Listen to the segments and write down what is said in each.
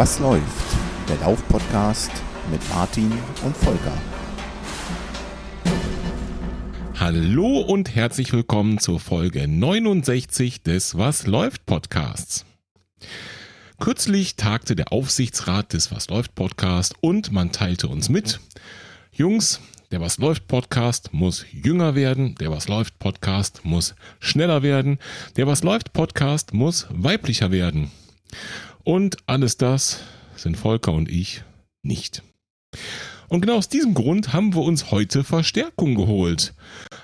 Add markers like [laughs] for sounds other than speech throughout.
Was läuft? Der Lauf-Podcast mit Martin und Volker. Hallo und herzlich willkommen zur Folge 69 des Was läuft Podcasts. Kürzlich tagte der Aufsichtsrat des Was läuft Podcast und man teilte uns mit, Jungs, der Was läuft Podcast muss jünger werden, der Was läuft Podcast muss schneller werden, der Was läuft Podcast muss weiblicher werden. Und alles das sind Volker und ich nicht. Und genau aus diesem Grund haben wir uns heute Verstärkung geholt.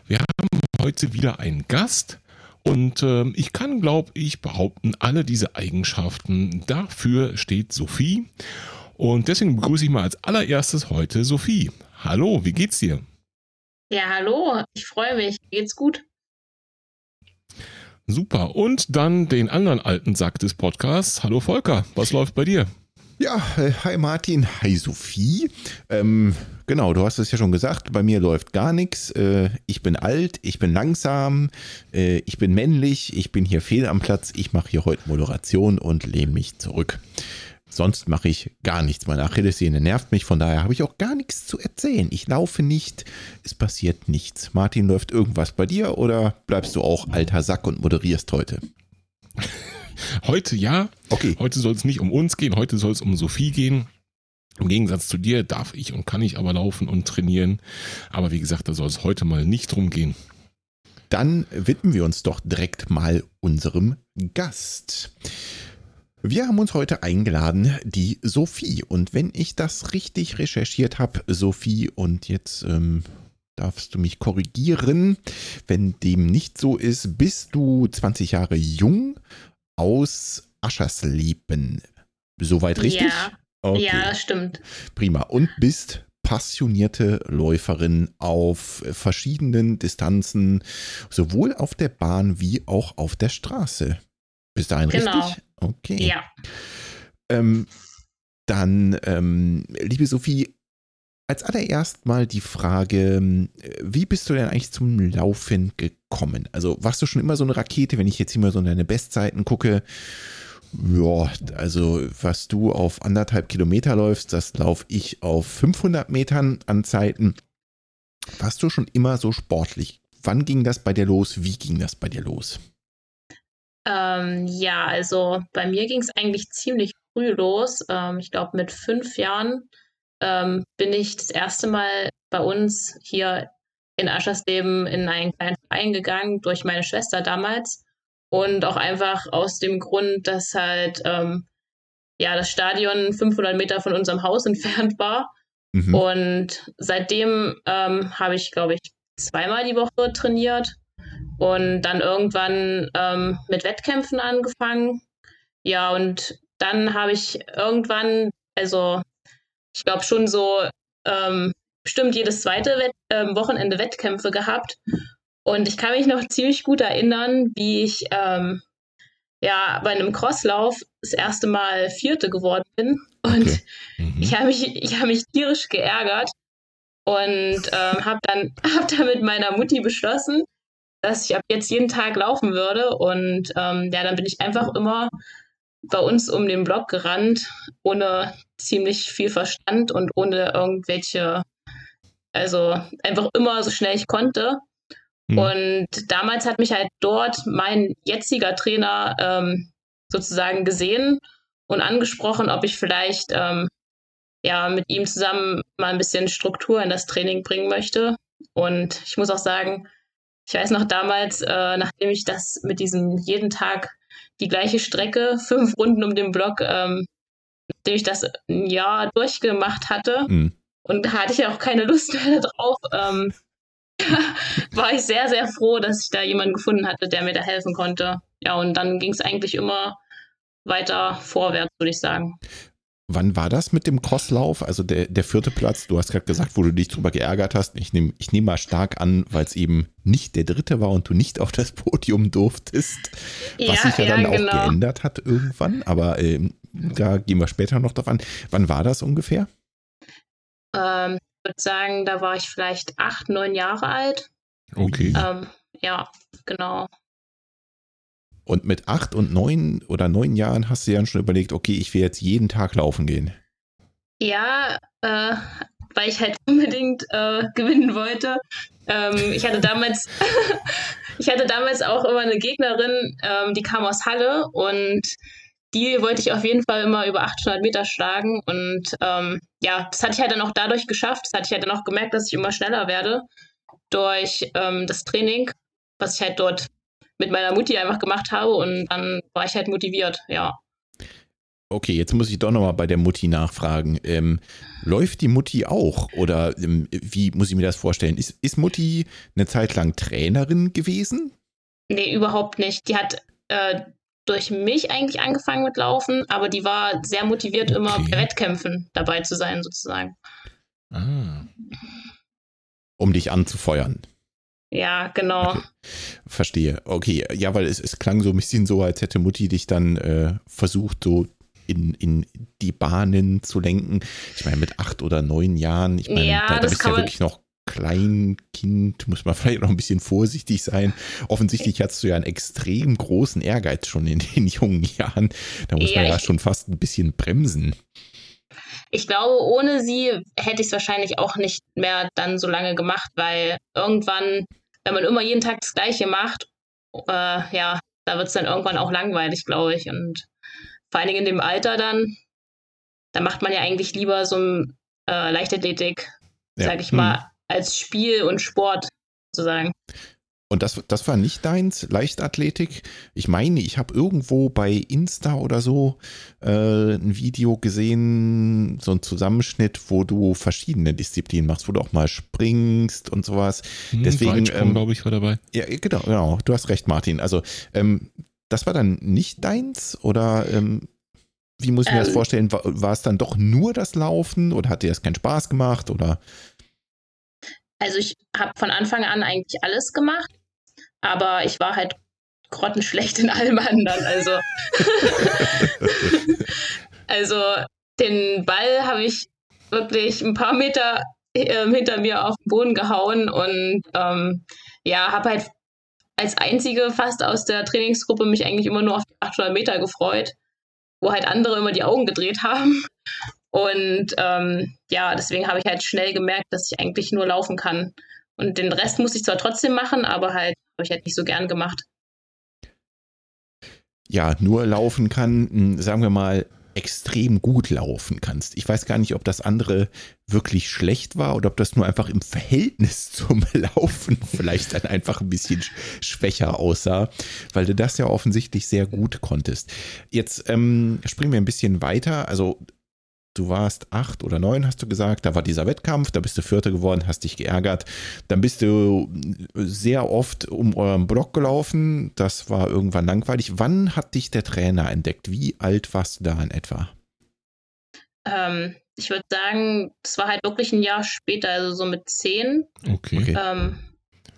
Wir haben heute wieder einen Gast und äh, ich kann, glaube ich, behaupten, alle diese Eigenschaften, dafür steht Sophie. Und deswegen begrüße ich mal als allererstes heute Sophie. Hallo, wie geht's dir? Ja, hallo, ich freue mich. Geht's gut? Super. Und dann den anderen alten Sack des Podcasts. Hallo Volker, was läuft bei dir? Ja, äh, hi Martin, hi Sophie. Ähm, genau, du hast es ja schon gesagt, bei mir läuft gar nichts. Äh, ich bin alt, ich bin langsam, äh, ich bin männlich, ich bin hier fehl am Platz. Ich mache hier heute Moderation und lehne mich zurück. Sonst mache ich gar nichts. Meine Achillessehne nervt mich, von daher habe ich auch gar nichts zu erzählen. Ich laufe nicht, es passiert nichts. Martin, läuft irgendwas bei dir oder bleibst du auch alter Sack und moderierst heute? [laughs] Heute ja. Okay. Heute soll es nicht um uns gehen, heute soll es um Sophie gehen. Im Gegensatz zu dir darf ich und kann ich aber laufen und trainieren. Aber wie gesagt, da soll es heute mal nicht drum gehen. Dann widmen wir uns doch direkt mal unserem Gast. Wir haben uns heute eingeladen, die Sophie. Und wenn ich das richtig recherchiert habe, Sophie, und jetzt ähm, darfst du mich korrigieren, wenn dem nicht so ist, bist du 20 Jahre jung aus Aschersleben. Soweit richtig? Ja, okay. ja stimmt. Prima. Und bist passionierte Läuferin auf verschiedenen Distanzen, sowohl auf der Bahn wie auch auf der Straße. Bis dahin genau. richtig? Okay. Ja. Ähm, dann, ähm, liebe Sophie, als allererst mal die Frage, wie bist du denn eigentlich zum Laufen gekommen? Also warst du schon immer so eine Rakete, wenn ich jetzt hier mal so in deine Bestzeiten gucke? Ja, also was du auf anderthalb Kilometer läufst, das laufe ich auf 500 Metern an Zeiten. Warst du schon immer so sportlich? Wann ging das bei dir los? Wie ging das bei dir los? Ähm, ja, also bei mir ging es eigentlich ziemlich früh los. Ähm, ich glaube, mit fünf Jahren ähm, bin ich das erste Mal bei uns hier in Aschersleben in einen kleinen Verein gegangen, durch meine Schwester damals. Und auch einfach aus dem Grund, dass halt ähm, ja das Stadion 500 Meter von unserem Haus [laughs] entfernt war. Mhm. Und seitdem ähm, habe ich, glaube ich, zweimal die Woche trainiert und dann irgendwann ähm, mit Wettkämpfen angefangen. Ja, und dann habe ich irgendwann, also ich glaube schon so ähm, bestimmt jedes zweite Wett ähm, Wochenende Wettkämpfe gehabt. Und ich kann mich noch [laughs] ziemlich gut erinnern, wie ich ähm, ja bei einem Crosslauf das erste Mal Vierte geworden bin. Und okay. [laughs] mhm. ich habe mich, ich hab mich tierisch geärgert und ähm, habe dann, [laughs] hab dann mit meiner Mutti beschlossen, dass ich ab jetzt jeden Tag laufen würde. Und ähm, ja, dann bin ich einfach immer bei uns um den Block gerannt, ohne ziemlich viel Verstand und ohne irgendwelche, also einfach immer so schnell ich konnte. Mhm. Und damals hat mich halt dort mein jetziger Trainer ähm, sozusagen gesehen und angesprochen, ob ich vielleicht ähm, ja mit ihm zusammen mal ein bisschen Struktur in das Training bringen möchte. Und ich muss auch sagen, ich weiß noch damals, äh, nachdem ich das mit diesem jeden Tag die gleiche Strecke, [laughs] fünf Runden um den Block, ähm, nachdem ich das ein Jahr durchgemacht hatte mhm. und da hatte ich auch keine Lust mehr drauf, ähm, [laughs] war ich sehr, sehr froh, dass ich da jemanden gefunden hatte, der mir da helfen konnte. Ja, und dann ging es eigentlich immer weiter vorwärts, würde ich sagen. Wann war das mit dem Crosslauf? Also der, der vierte Platz, du hast gerade gesagt, wo du dich drüber geärgert hast. Ich nehme ich nehm mal stark an, weil es eben nicht der dritte war und du nicht auf das Podium durftest. Ja, was sich ja, ja dann genau. auch geändert hat irgendwann. Aber ähm, da gehen wir später noch drauf an. Wann war das ungefähr? Ähm, ich würde sagen, da war ich vielleicht acht, neun Jahre alt. Okay. Ähm, ja, genau. Und mit acht und neun oder neun Jahren hast du ja schon überlegt, okay, ich will jetzt jeden Tag laufen gehen. Ja, äh, weil ich halt [laughs] unbedingt äh, gewinnen wollte. Ähm, ich hatte damals, [laughs] ich hatte damals auch immer eine Gegnerin, ähm, die kam aus Halle und die wollte ich auf jeden Fall immer über 800 Meter schlagen. Und ähm, ja, das hatte ich halt dann auch dadurch geschafft. Das hatte ich halt dann auch gemerkt, dass ich immer schneller werde durch ähm, das Training, was ich halt dort mit meiner Mutti einfach gemacht habe. Und dann war ich halt motiviert, ja. Okay, jetzt muss ich doch nochmal bei der Mutti nachfragen. Ähm, läuft die Mutti auch? Oder ähm, wie muss ich mir das vorstellen? Ist, ist Mutti eine Zeit lang Trainerin gewesen? Nee, überhaupt nicht. Die hat äh, durch mich eigentlich angefangen mit Laufen, aber die war sehr motiviert, okay. immer bei Wettkämpfen dabei zu sein, sozusagen. Ah. Um dich anzufeuern. Ja, genau. Verstehe. Okay, ja, weil es, es klang so ein bisschen so, als hätte Mutti dich dann äh, versucht, so in, in die Bahnen zu lenken. Ich meine, mit acht oder neun Jahren, ich meine, ja, da, da bist du ja wirklich noch Kleinkind, muss man [laughs] vielleicht noch ein bisschen vorsichtig sein. Offensichtlich hattest du ja einen extrem großen Ehrgeiz schon in den [laughs] jungen Jahren. Da muss ja, man ja schon fast ein bisschen bremsen. Ich glaube, ohne sie hätte ich es wahrscheinlich auch nicht mehr dann so lange gemacht, weil irgendwann, wenn man immer jeden Tag das Gleiche macht, äh, ja, da wird es dann irgendwann auch langweilig, glaube ich. Und vor allen Dingen in dem Alter dann, da macht man ja eigentlich lieber so ein äh, Leichtathletik, ja. sag ich mal, hm. als Spiel und Sport sozusagen. Und das, das war nicht deins, Leichtathletik. Ich meine, ich habe irgendwo bei Insta oder so äh, ein Video gesehen, so ein Zusammenschnitt, wo du verschiedene Disziplinen machst, wo du auch mal springst und sowas. Hm, Deswegen, ähm, glaube ich, war dabei. Ja, genau, genau. Du hast recht, Martin. Also, ähm, das war dann nicht deins oder ähm, wie muss ich mir das ähm. vorstellen? War, war, es dann doch nur das Laufen oder hat dir das keinen Spaß gemacht oder? Also ich habe von Anfang an eigentlich alles gemacht, aber ich war halt grottenschlecht in allem anderen. Also, [laughs] also den Ball habe ich wirklich ein paar Meter äh, hinter mir auf den Boden gehauen und ähm, ja, habe halt als einzige fast aus der Trainingsgruppe mich eigentlich immer nur auf die 800 Meter gefreut, wo halt andere immer die Augen gedreht haben. Und ähm, ja, deswegen habe ich halt schnell gemerkt, dass ich eigentlich nur laufen kann. Und den Rest muss ich zwar trotzdem machen, aber halt habe ich halt nicht so gern gemacht. Ja, nur laufen kann, hm, sagen wir mal, extrem gut laufen kannst. Ich weiß gar nicht, ob das andere wirklich schlecht war oder ob das nur einfach im Verhältnis [laughs] zum Laufen vielleicht dann einfach ein bisschen schwächer aussah, weil du das ja offensichtlich sehr gut konntest. Jetzt ähm, springen wir ein bisschen weiter. Also du warst acht oder neun, hast du gesagt, da war dieser Wettkampf, da bist du Vierte geworden, hast dich geärgert. Dann bist du sehr oft um euren Block gelaufen, das war irgendwann langweilig. Wann hat dich der Trainer entdeckt? Wie alt warst du da in etwa? Ähm, ich würde sagen, das war halt wirklich ein Jahr später, also so mit zehn. Okay. Ähm,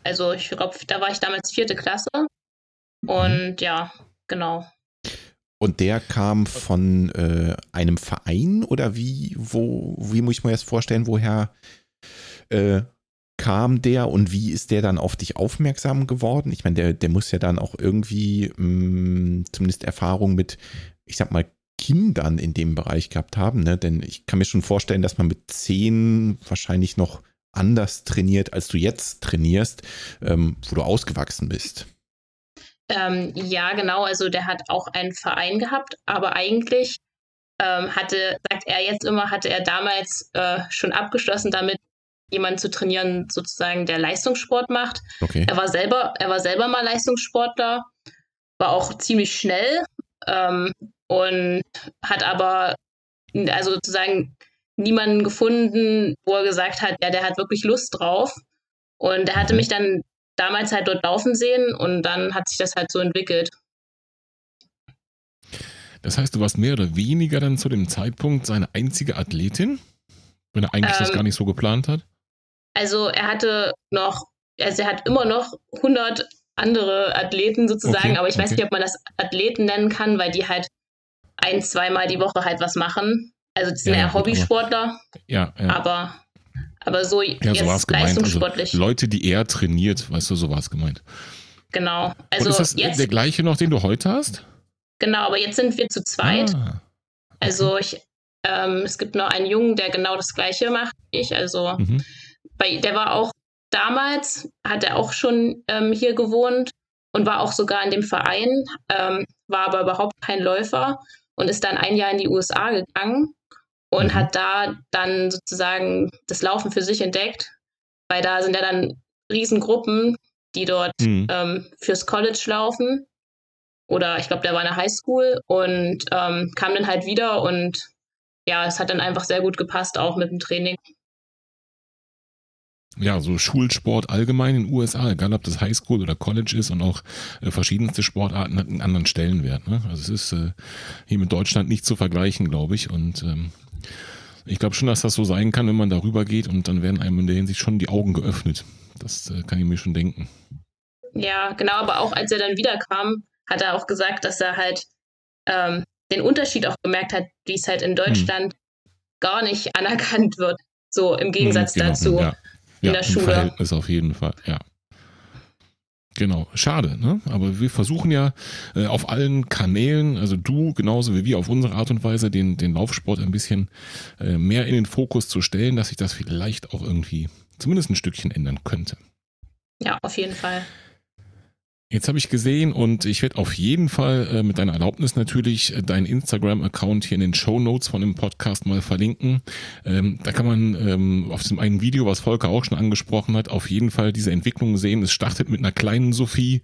also ich glaube, da war ich damals vierte Klasse. Und mhm. ja, genau. Und der kam von äh, einem Verein oder wie, wo, wie muss ich mir das vorstellen, woher äh, kam der und wie ist der dann auf dich aufmerksam geworden? Ich meine, der, der muss ja dann auch irgendwie mh, mm, zumindest Erfahrung mit, ich sag mal, Kindern in dem Bereich gehabt haben, ne? Denn ich kann mir schon vorstellen, dass man mit zehn wahrscheinlich noch anders trainiert, als du jetzt trainierst, ähm, wo du ausgewachsen bist. Ähm, ja, genau. Also der hat auch einen Verein gehabt, aber eigentlich ähm, hatte, sagt er jetzt immer, hatte er damals äh, schon abgeschlossen damit, jemanden zu trainieren, sozusagen, der Leistungssport macht. Okay. Er war selber, er war selber mal Leistungssportler, war auch ziemlich schnell ähm, und hat aber also sozusagen niemanden gefunden, wo er gesagt hat, ja, der hat wirklich Lust drauf. Und er hatte mich dann damals halt dort laufen sehen und dann hat sich das halt so entwickelt. Das heißt, du warst mehr oder weniger dann zu dem Zeitpunkt seine einzige Athletin, wenn er eigentlich ähm, das gar nicht so geplant hat? Also er hatte noch, also er hat immer noch 100 andere Athleten sozusagen, okay, aber ich okay. weiß nicht, ob man das Athleten nennen kann, weil die halt ein, zweimal die Woche halt was machen. Also die sind ja, ja Hobbysportler. ja, ja. Aber aber so ja, so war es gemeint. Also Leute, die er trainiert, weißt du, so war es gemeint. genau. Also Und ist das jetzt, der gleiche noch, den du heute hast? genau, aber jetzt sind wir zu zweit. Ah, Also ich, ähm, es gibt noch einen Jungen, der genau das Gleiche macht wie ich. Also mhm. bei, der war auch damals, hat er auch schon ähm, hier gewohnt und war auch sogar in dem Verein, ähm, war aber überhaupt kein Läufer und ist dann ein Jahr in die USA gegangen und Mhm. hat da dann sozusagen das Laufen für sich entdeckt, weil da sind ja dann Riesengruppen, die dort Mhm. ähm, fürs College laufen. Oder ich glaube, der war in der Highschool und ähm, kam dann halt wieder und ja, es hat dann einfach sehr gut gepasst, auch mit dem Training. ja, so Schulsport allgemein in den USA, egal ob das Highschool oder College ist und auch äh, verschiedenste Sportarten hat einen anderen Stellenwert. Ne? Also es ist äh, hier mit Deutschland nicht zu vergleichen, glaube ich. Und ähm, ich glaube schon, dass das so sein kann, wenn man darüber geht und dann werden einem in der Hinsicht schon die Augen geöffnet. Das äh, kann ich mir schon denken. Ja, genau, aber auch als er dann wiederkam, hat er auch gesagt, dass er halt ähm, den Unterschied auch gemerkt hat, wie es halt in Deutschland gar nicht anerkannt wird. So im Gegensatz Mhm, genau, dazu. Ja, in ja der im Schule. Verhältnis auf jeden Fall, ja. Genau, schade, ne? Aber wir versuchen ja äh, auf allen Kanälen, also du genauso wie wir auf unsere Art und Weise, den, den Laufsport ein bisschen äh, mehr in den Fokus zu stellen, dass sich das vielleicht auch irgendwie zumindest ein Stückchen ändern könnte. Ja, auf jeden Fall. Jetzt habe ich gesehen und ich werde auf jeden Fall äh, mit deiner Erlaubnis natürlich äh, deinen Instagram-Account hier in den Show Notes von dem Podcast mal verlinken. Ähm, da kann man ähm, auf diesem einen Video, was Volker auch schon angesprochen hat, auf jeden Fall diese Entwicklung sehen. Es startet mit einer kleinen Sophie.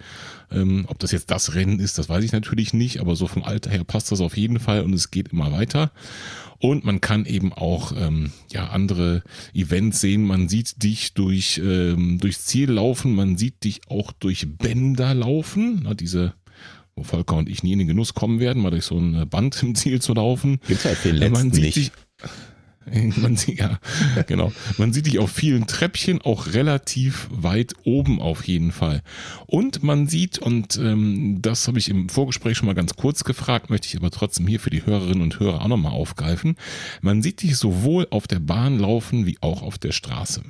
Ähm, ob das jetzt das Rennen ist, das weiß ich natürlich nicht, aber so vom Alter her passt das auf jeden Fall und es geht immer weiter. Und man kann eben auch ähm, ja andere Events sehen. Man sieht dich durch ähm, durchs Ziel laufen, man sieht dich auch durch Bänder laufen. Na, diese, wo Volker und ich nie in den Genuss kommen werden, mal durch so ein äh, Band im Ziel zu laufen. Gibt's halt den letzten man sieht nicht. dich. [laughs] Man sieht, ja, genau. Man sieht dich auf vielen Treppchen auch relativ weit oben auf jeden Fall. Und man sieht, und ähm, das habe ich im Vorgespräch schon mal ganz kurz gefragt, möchte ich aber trotzdem hier für die Hörerinnen und Hörer auch nochmal aufgreifen. Man sieht dich sowohl auf der Bahn laufen wie auch auf der Straße.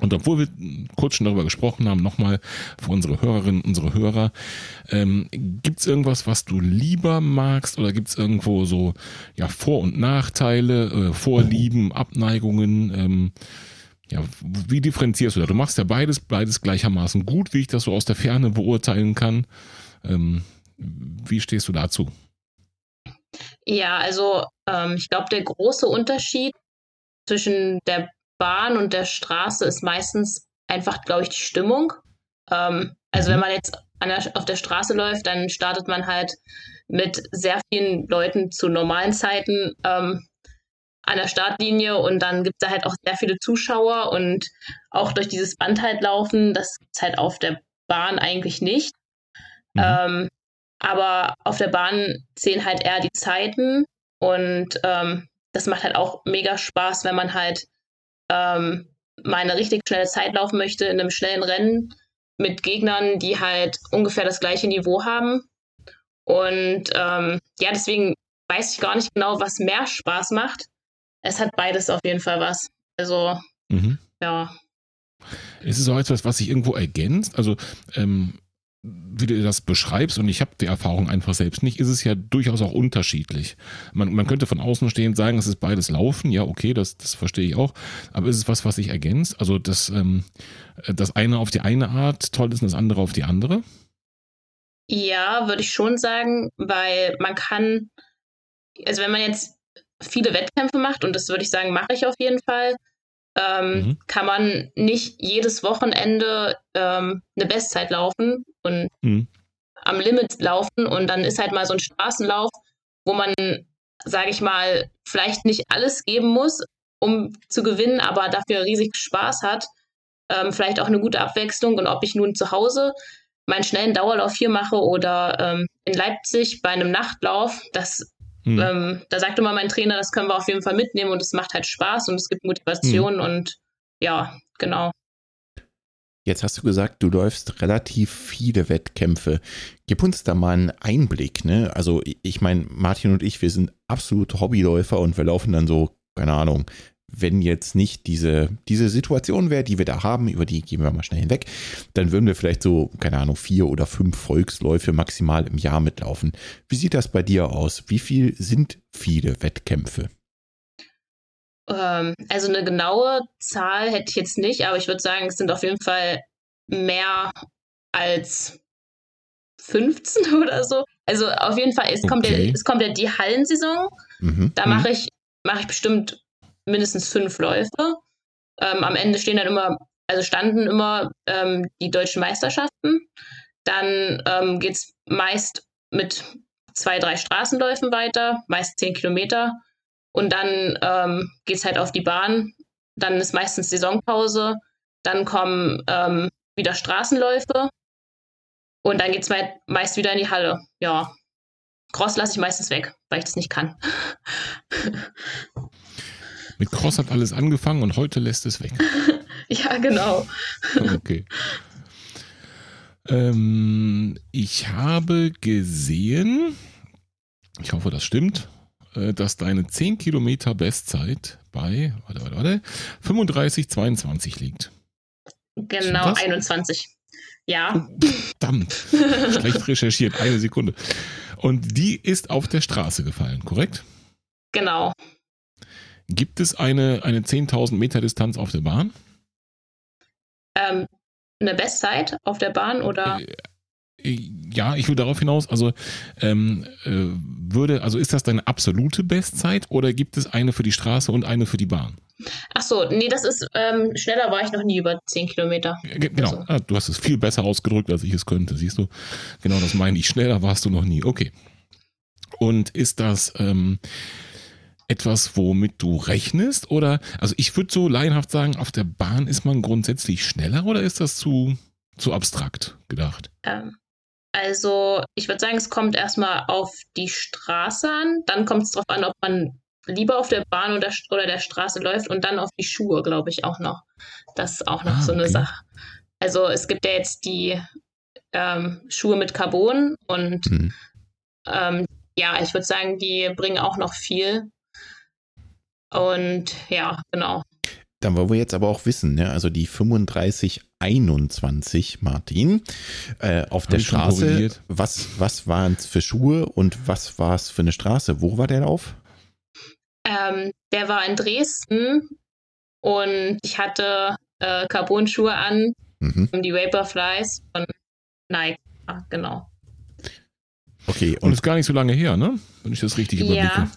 Und obwohl wir kurz schon darüber gesprochen haben, nochmal für unsere Hörerinnen, unsere Hörer, ähm, gibt es irgendwas, was du lieber magst oder gibt es irgendwo so ja, Vor- und Nachteile, äh, Vorlieben, Abneigungen? Ähm, ja, wie differenzierst du da? Du machst ja beides, beides gleichermaßen gut, wie ich das so aus der Ferne beurteilen kann. Ähm, wie stehst du dazu? Ja, also ähm, ich glaube, der große Unterschied zwischen der Bahn und der Straße ist meistens einfach, glaube ich, die Stimmung. Ähm, also Mhm. wenn man jetzt der, auf der Straße läuft, dann startet man halt mit sehr vielen Leuten zu normalen Zeiten ähm, an der Startlinie und dann gibt es da halt auch sehr viele Zuschauer und auch durch dieses Band halt laufen, das ist halt auf der Bahn eigentlich nicht. Mhm. Ähm, aber auf der Bahn zählen halt eher die Zeiten und ähm, das macht halt auch mega Spaß, wenn man halt ähm, mal eine richtig schnelle Zeit laufen möchte in einem schnellen Rennen mit Gegnern, die halt ungefähr das gleiche Niveau haben. Und ähm, ja, deswegen weiß ich gar nicht genau, was mehr Spaß macht. Es hat beides auf jeden Fall was. Also, Mhm. ja. Ist es auch etwas, was sich irgendwo ergänzt? Also, ähm, wie du das beschreibst, und ich habe die Erfahrung einfach selbst nicht, ist es ja durchaus auch unterschiedlich. Man, man könnte von außen stehend sagen, es ist beides Laufen, ja, okay, das, das verstehe ich auch, aber ist es was, was sich ergänzt? Also, dass ähm, das eine auf die eine Art toll ist und das andere auf die andere? Ja, würde ich schon sagen, weil man kann, also wenn man jetzt viele Wettkämpfe macht, und das würde ich sagen, mache ich auf jeden Fall, ähm, Mhm. kann man nicht jedes Wochenende ähm, eine Bestzeit laufen und Mhm. am Limit laufen und dann ist halt mal so ein Straßenlauf, wo man, sage ich mal, vielleicht nicht alles geben muss, um zu gewinnen, aber dafür riesig Spaß hat. Ähm, vielleicht auch eine gute Abwechslung und ob ich nun zu Hause meinen schnellen Dauerlauf hier mache oder ähm, in Leipzig bei einem Nachtlauf, das, Mhm. ähm, da sagte mal mein Trainer, das können wir auf jeden Fall mitnehmen und es macht halt Spaß und es gibt Motivation und ja, genau. Jetzt hast du gesagt, du läufst relativ viele Wettkämpfe. Gib uns da mal einen Einblick. Ne? Also ich meine, Martin und ich, wir sind absolute Hobbyläufer und wir laufen dann so, keine Ahnung, wenn jetzt nicht diese, diese Situation wäre, die wir da haben, über die gehen wir mal schnell hinweg, dann würden wir vielleicht so, keine Ahnung, vier oder fünf Volksläufe maximal im Jahr mitlaufen. Wie sieht das bei dir aus? Wie viel sind viele Wettkämpfe? Ähm, also eine genaue Zahl hätte ich jetzt nicht, aber ich würde sagen, es sind auf jeden Fall mehr als 15 [laughs] oder so. Also auf jeden Fall, es, okay. kommt, ja, es kommt ja die Hallensaison. Mhm. Da mache mhm. ich, mach ich bestimmt mindestens fünf Läufe. Ähm, am Ende stehen dann immer, also standen immer ähm, die deutschen Meisterschaften. Dann ähm, geht es meist mit zwei, drei Straßenläufen weiter, meist zehn Kilometer. Und dann ähm, geht es halt auf die Bahn. Dann ist meistens Saisonpause. Dann kommen ähm, wieder Straßenläufe. Und dann geht es meist wieder in die Halle. Ja. Cross lasse ich meistens weg, weil ich das nicht kann. [laughs] Mit Cross hat alles angefangen und heute lässt es weg. [laughs] ja, genau. [laughs] Okay. Ähm, ich habe gesehen, ich hoffe, das stimmt, äh, dass deine 10 Kilometer Bestzeit bei, warte, warte, warte, 35,22 liegt. Genau, 21. Ja. Verdammt. Schlecht recherchiert, eine Sekunde. Und die ist auf der Straße gefallen, korrekt? Genau. Gibt es eine, eine 10.000 Meter Distanz auf der Bahn? Ähm, eine Bestzeit auf der Bahn oder? Äh, ja, ich will darauf hinaus, also ähm, äh, würde, also ist das deine absolute Bestzeit oder gibt es eine für die Straße und eine für die Bahn? Ach so, nee, das ist, ähm, schneller war ich noch nie über 10 Kilometer. Genau, also. ah, du hast es viel besser ausgedrückt, als ich es könnte, siehst du? Genau, das meine ich, schneller warst du noch nie, okay. Und ist das ähm, etwas, womit du rechnest oder, also ich würde so laienhaft sagen, auf der Bahn ist man grundsätzlich schneller oder ist das zu, zu abstrakt gedacht? Ähm, also, ich würde sagen, es kommt erstmal auf die Straße an. Dann kommt es darauf an, ob man lieber auf der Bahn oder, oder der Straße läuft und dann auf die Schuhe, glaube ich, auch noch. Das ist auch noch ah, so eine okay. Sache. Also, es gibt ja jetzt die ähm, Schuhe mit Carbon und hm. ähm, ja, ich würde sagen, die bringen auch noch viel. Und ja, genau. Dann wollen wir jetzt aber auch wissen, ne? also die 3521, Martin, äh, auf Hab der Straße, was, was waren es für Schuhe und was war es für eine Straße? Wo war der Lauf? Ähm, der war in Dresden und ich hatte äh, Carbon-Schuhe an, mhm. die Vaporflies von Nike, ah, genau. Okay. Und, und ist gar nicht so lange her, ne? Wenn ich das richtig überblicke. Ja,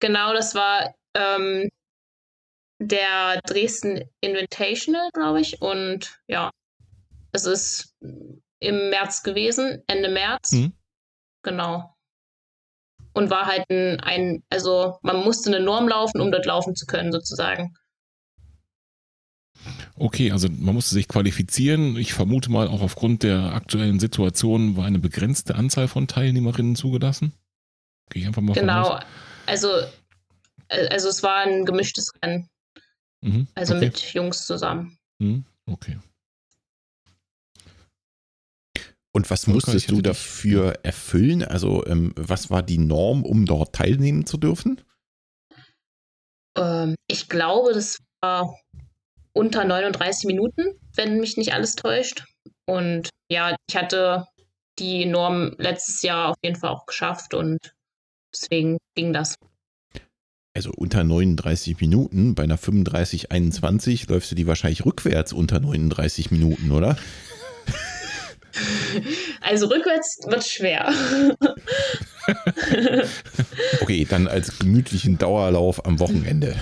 genau, das war ähm, der Dresden Invitational, glaube ich. Und ja, es ist im März gewesen, Ende März. Mhm. Genau. Und war halt ein, ein, also man musste eine Norm laufen, um dort laufen zu können, sozusagen. Okay, also man musste sich qualifizieren. Ich vermute mal, auch aufgrund der aktuellen Situation war eine begrenzte Anzahl von Teilnehmerinnen zugelassen. Gehe ich einfach mal Genau. Also, also es war ein gemischtes Rennen. Mhm, also okay. mit Jungs zusammen. Mhm, okay. Und was musstest du dafür erfüllen? Also, ähm, was war die Norm, um dort teilnehmen zu dürfen? Ähm, ich glaube, das war unter 39 Minuten, wenn mich nicht alles täuscht. Und ja, ich hatte die Norm letztes Jahr auf jeden Fall auch geschafft und deswegen ging das also unter 39 Minuten, bei einer 35, 21 läufst du die wahrscheinlich rückwärts unter 39 Minuten, oder? Also rückwärts wird schwer. [laughs] okay, dann als gemütlichen Dauerlauf am Wochenende.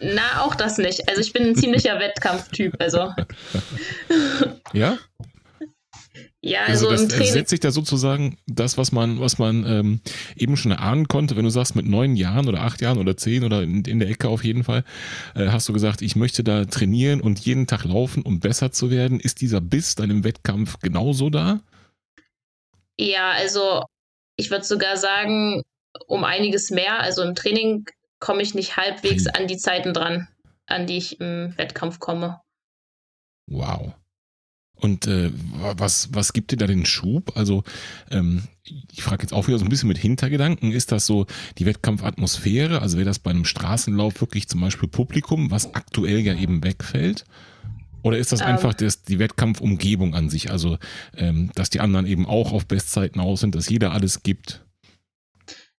Na, auch das nicht. Also ich bin ein ziemlicher Wettkampftyp, also. Ja? Ja, also, also das setzt sich da sozusagen das, was man, was man ähm, eben schon erahnen konnte, wenn du sagst, mit neun Jahren oder acht Jahren oder zehn oder in, in der Ecke auf jeden Fall, äh, hast du gesagt, ich möchte da trainieren und jeden Tag laufen, um besser zu werden. Ist dieser Biss dann im Wettkampf genauso da? Ja, also ich würde sogar sagen, um einiges mehr. Also im Training komme ich nicht halbwegs an die Zeiten dran, an die ich im Wettkampf komme. Wow. Und äh, was, was gibt dir da den Schub? Also ähm, ich frage jetzt auch wieder so ein bisschen mit Hintergedanken, ist das so die Wettkampfatmosphäre? Also wäre das bei einem Straßenlauf wirklich zum Beispiel Publikum, was aktuell ja eben wegfällt? Oder ist das ähm, einfach das, die Wettkampfumgebung an sich? Also, ähm, dass die anderen eben auch auf Bestzeiten aus sind, dass jeder alles gibt?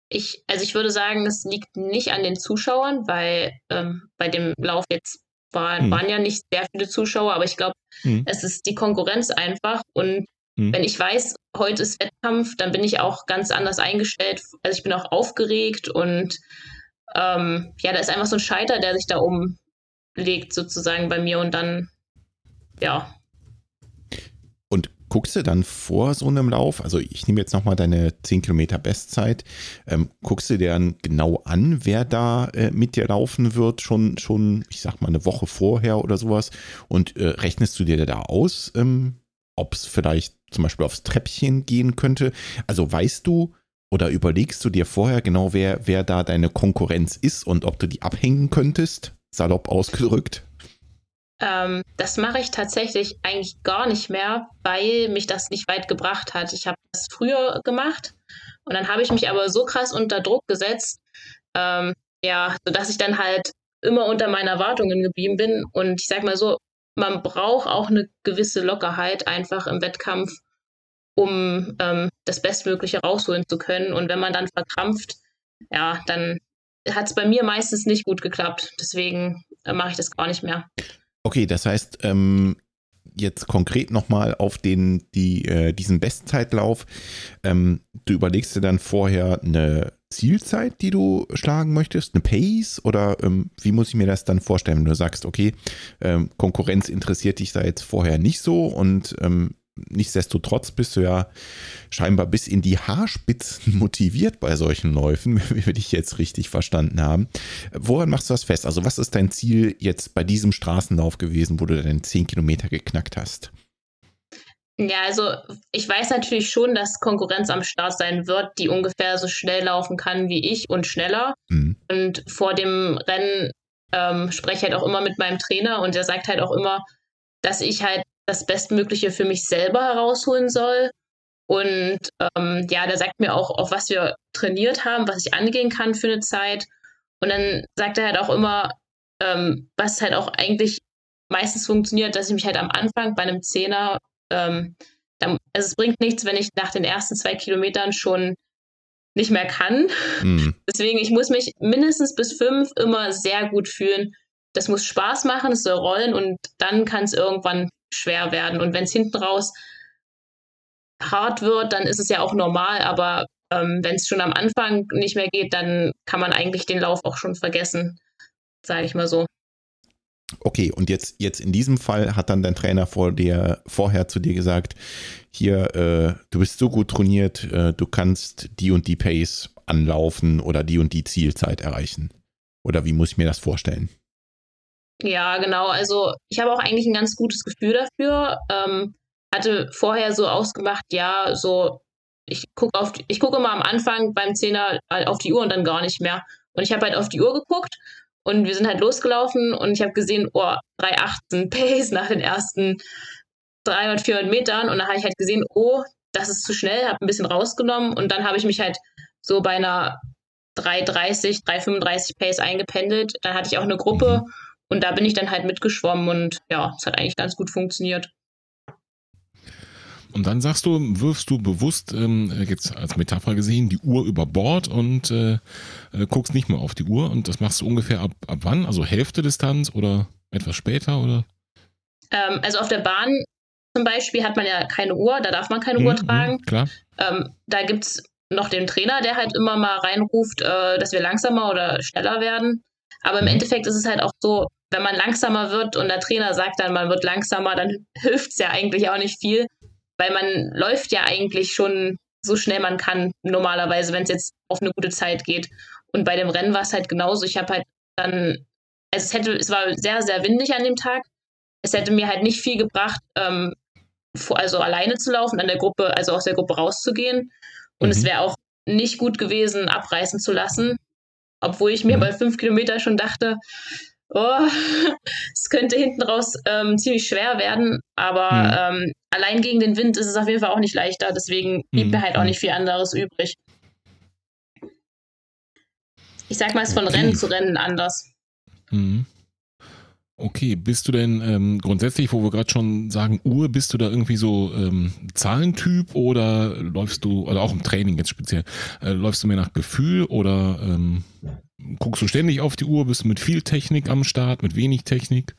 Ich, also ich würde sagen, es liegt nicht an den Zuschauern, weil ähm, bei dem Lauf jetzt war, hm. waren ja nicht sehr viele Zuschauer, aber ich glaube, hm. es ist die Konkurrenz einfach. Und hm. wenn ich weiß, heute ist Wettkampf, dann bin ich auch ganz anders eingestellt. Also ich bin auch aufgeregt und ähm, ja, da ist einfach so ein Scheiter, der sich da umlegt sozusagen bei mir und dann, ja, guckst du dann vor so einem Lauf, also ich nehme jetzt nochmal deine 10 Kilometer Bestzeit, ähm, guckst du dir dann genau an, wer da äh, mit dir laufen wird, schon, schon, ich sag mal, eine Woche vorher oder sowas und äh, rechnest du dir da aus, ähm, ob es vielleicht zum Beispiel aufs Treppchen gehen könnte? Also weißt du oder überlegst du dir vorher genau, wer, wer da deine Konkurrenz ist und ob du die abhängen könntest, salopp ausgedrückt? Ähm, das mache ich tatsächlich eigentlich gar nicht mehr, weil mich das nicht weit gebracht hat. Ich habe das früher gemacht und dann habe ich mich aber so krass unter Druck gesetzt, ähm, ja, sodass ich dann halt immer unter meinen Erwartungen geblieben bin. Und ich sag mal so, man braucht auch eine gewisse Lockerheit einfach im Wettkampf, um ähm, das Bestmögliche rausholen zu können. Und wenn man dann verkrampft, ja, dann hat es bei mir meistens nicht gut geklappt. Deswegen äh, mache ich das gar nicht mehr. Okay, das heißt, ähm, jetzt konkret nochmal auf den, die, äh, diesen Bestzeitlauf. Ähm, du überlegst dir dann vorher eine Zielzeit, die du schlagen möchtest, eine Pace oder ähm, wie muss ich mir das dann vorstellen, wenn du sagst, okay, ähm, Konkurrenz interessiert dich da jetzt vorher nicht so und ähm, nichtsdestotrotz bist du ja scheinbar bis in die Haarspitzen [laughs] motiviert bei solchen Läufen, wie wir dich jetzt richtig verstanden haben. Woran machst du das fest? Also was ist dein Ziel jetzt bei diesem Straßenlauf gewesen, wo du deine 10 Kilometer geknackt hast? Ja, also ich weiß natürlich schon, dass Konkurrenz am Start sein wird, die ungefähr so schnell laufen kann wie ich und schneller. Mhm. Und vor dem Rennen ähm, spreche ich halt auch immer mit meinem Trainer und der sagt halt auch immer, dass ich halt das Bestmögliche für mich selber herausholen soll. Und ähm, ja, der sagt mir auch, auf was wir trainiert haben, was ich angehen kann für eine Zeit. Und dann sagt er halt auch immer, ähm, was halt auch eigentlich meistens funktioniert, dass ich mich halt am Anfang bei einem Zehner, ähm, dann, also es bringt nichts, wenn ich nach den ersten zwei Kilometern schon nicht mehr kann. Mhm. [laughs] Deswegen, ich muss mich mindestens bis fünf immer sehr gut fühlen. Das muss Spaß machen, es soll rollen und dann kann es irgendwann schwer werden. Und wenn es hinten raus hart wird, dann ist es ja auch normal, aber ähm, wenn es schon am Anfang nicht mehr geht, dann kann man eigentlich den Lauf auch schon vergessen, sage ich mal so. Okay, und jetzt, jetzt in diesem Fall hat dann dein Trainer vor dir, vorher zu dir gesagt, hier, äh, du bist so gut trainiert, äh, du kannst die und die Pace anlaufen oder die und die Zielzeit erreichen. Oder wie muss ich mir das vorstellen? Ja, genau. Also ich habe auch eigentlich ein ganz gutes Gefühl dafür. Ähm, hatte vorher so ausgemacht, ja, so ich gucke auf, ich gucke immer am Anfang beim Zehner auf die Uhr und dann gar nicht mehr. Und ich habe halt auf die Uhr geguckt und wir sind halt losgelaufen und ich habe gesehen, oh, 3,18 Pace [laughs] nach den ersten 300, 400 Metern und dann habe ich halt gesehen, oh, das ist zu schnell, habe ein bisschen rausgenommen und dann habe ich mich halt so bei einer 3,30, 3,35 Pace eingependelt. Dann hatte ich auch eine Gruppe mhm. Und da bin ich dann halt mitgeschwommen und ja, es hat eigentlich ganz gut funktioniert. Und dann sagst du, wirfst du bewusst, ähm, jetzt als Metapher gesehen, die Uhr über Bord und äh, äh, guckst nicht mehr auf die Uhr. Und das machst du ungefähr ab, ab wann? Also Hälfte Distanz oder etwas später? oder? Ähm, also auf der Bahn zum Beispiel hat man ja keine Uhr, da darf man keine mhm, Uhr tragen. Mhm, klar. Ähm, da gibt es noch den Trainer, der halt immer mal reinruft, äh, dass wir langsamer oder schneller werden. Aber im mhm. Endeffekt ist es halt auch so, wenn man langsamer wird und der Trainer sagt dann, man wird langsamer, dann hilft es ja eigentlich auch nicht viel, weil man läuft ja eigentlich schon so schnell man kann, normalerweise, wenn es jetzt auf eine gute Zeit geht. Und bei dem Rennen war es halt genauso. Ich habe halt dann, also es hätte, es war sehr, sehr windig an dem Tag. Es hätte mir halt nicht viel gebracht, ähm, also alleine zu laufen, an der Gruppe, also aus der Gruppe rauszugehen. Und mhm. es wäre auch nicht gut gewesen, abreißen zu lassen. Obwohl ich mir mhm. bei fünf Kilometern schon dachte, oh, [laughs] es könnte hinten raus ähm, ziemlich schwer werden, aber mhm. ähm, allein gegen den Wind ist es auf jeden Fall auch nicht leichter, deswegen blieb mhm. mir halt auch nicht viel anderes übrig. Ich sag mal, es ist von okay. Rennen zu Rennen anders. Mhm. Okay, bist du denn ähm, grundsätzlich, wo wir gerade schon sagen, Uhr, bist du da irgendwie so ähm, Zahlentyp oder läufst du, oder auch im Training jetzt speziell, äh, läufst du mehr nach Gefühl oder ähm, guckst du ständig auf die Uhr, bist du mit viel Technik am Start, mit wenig Technik?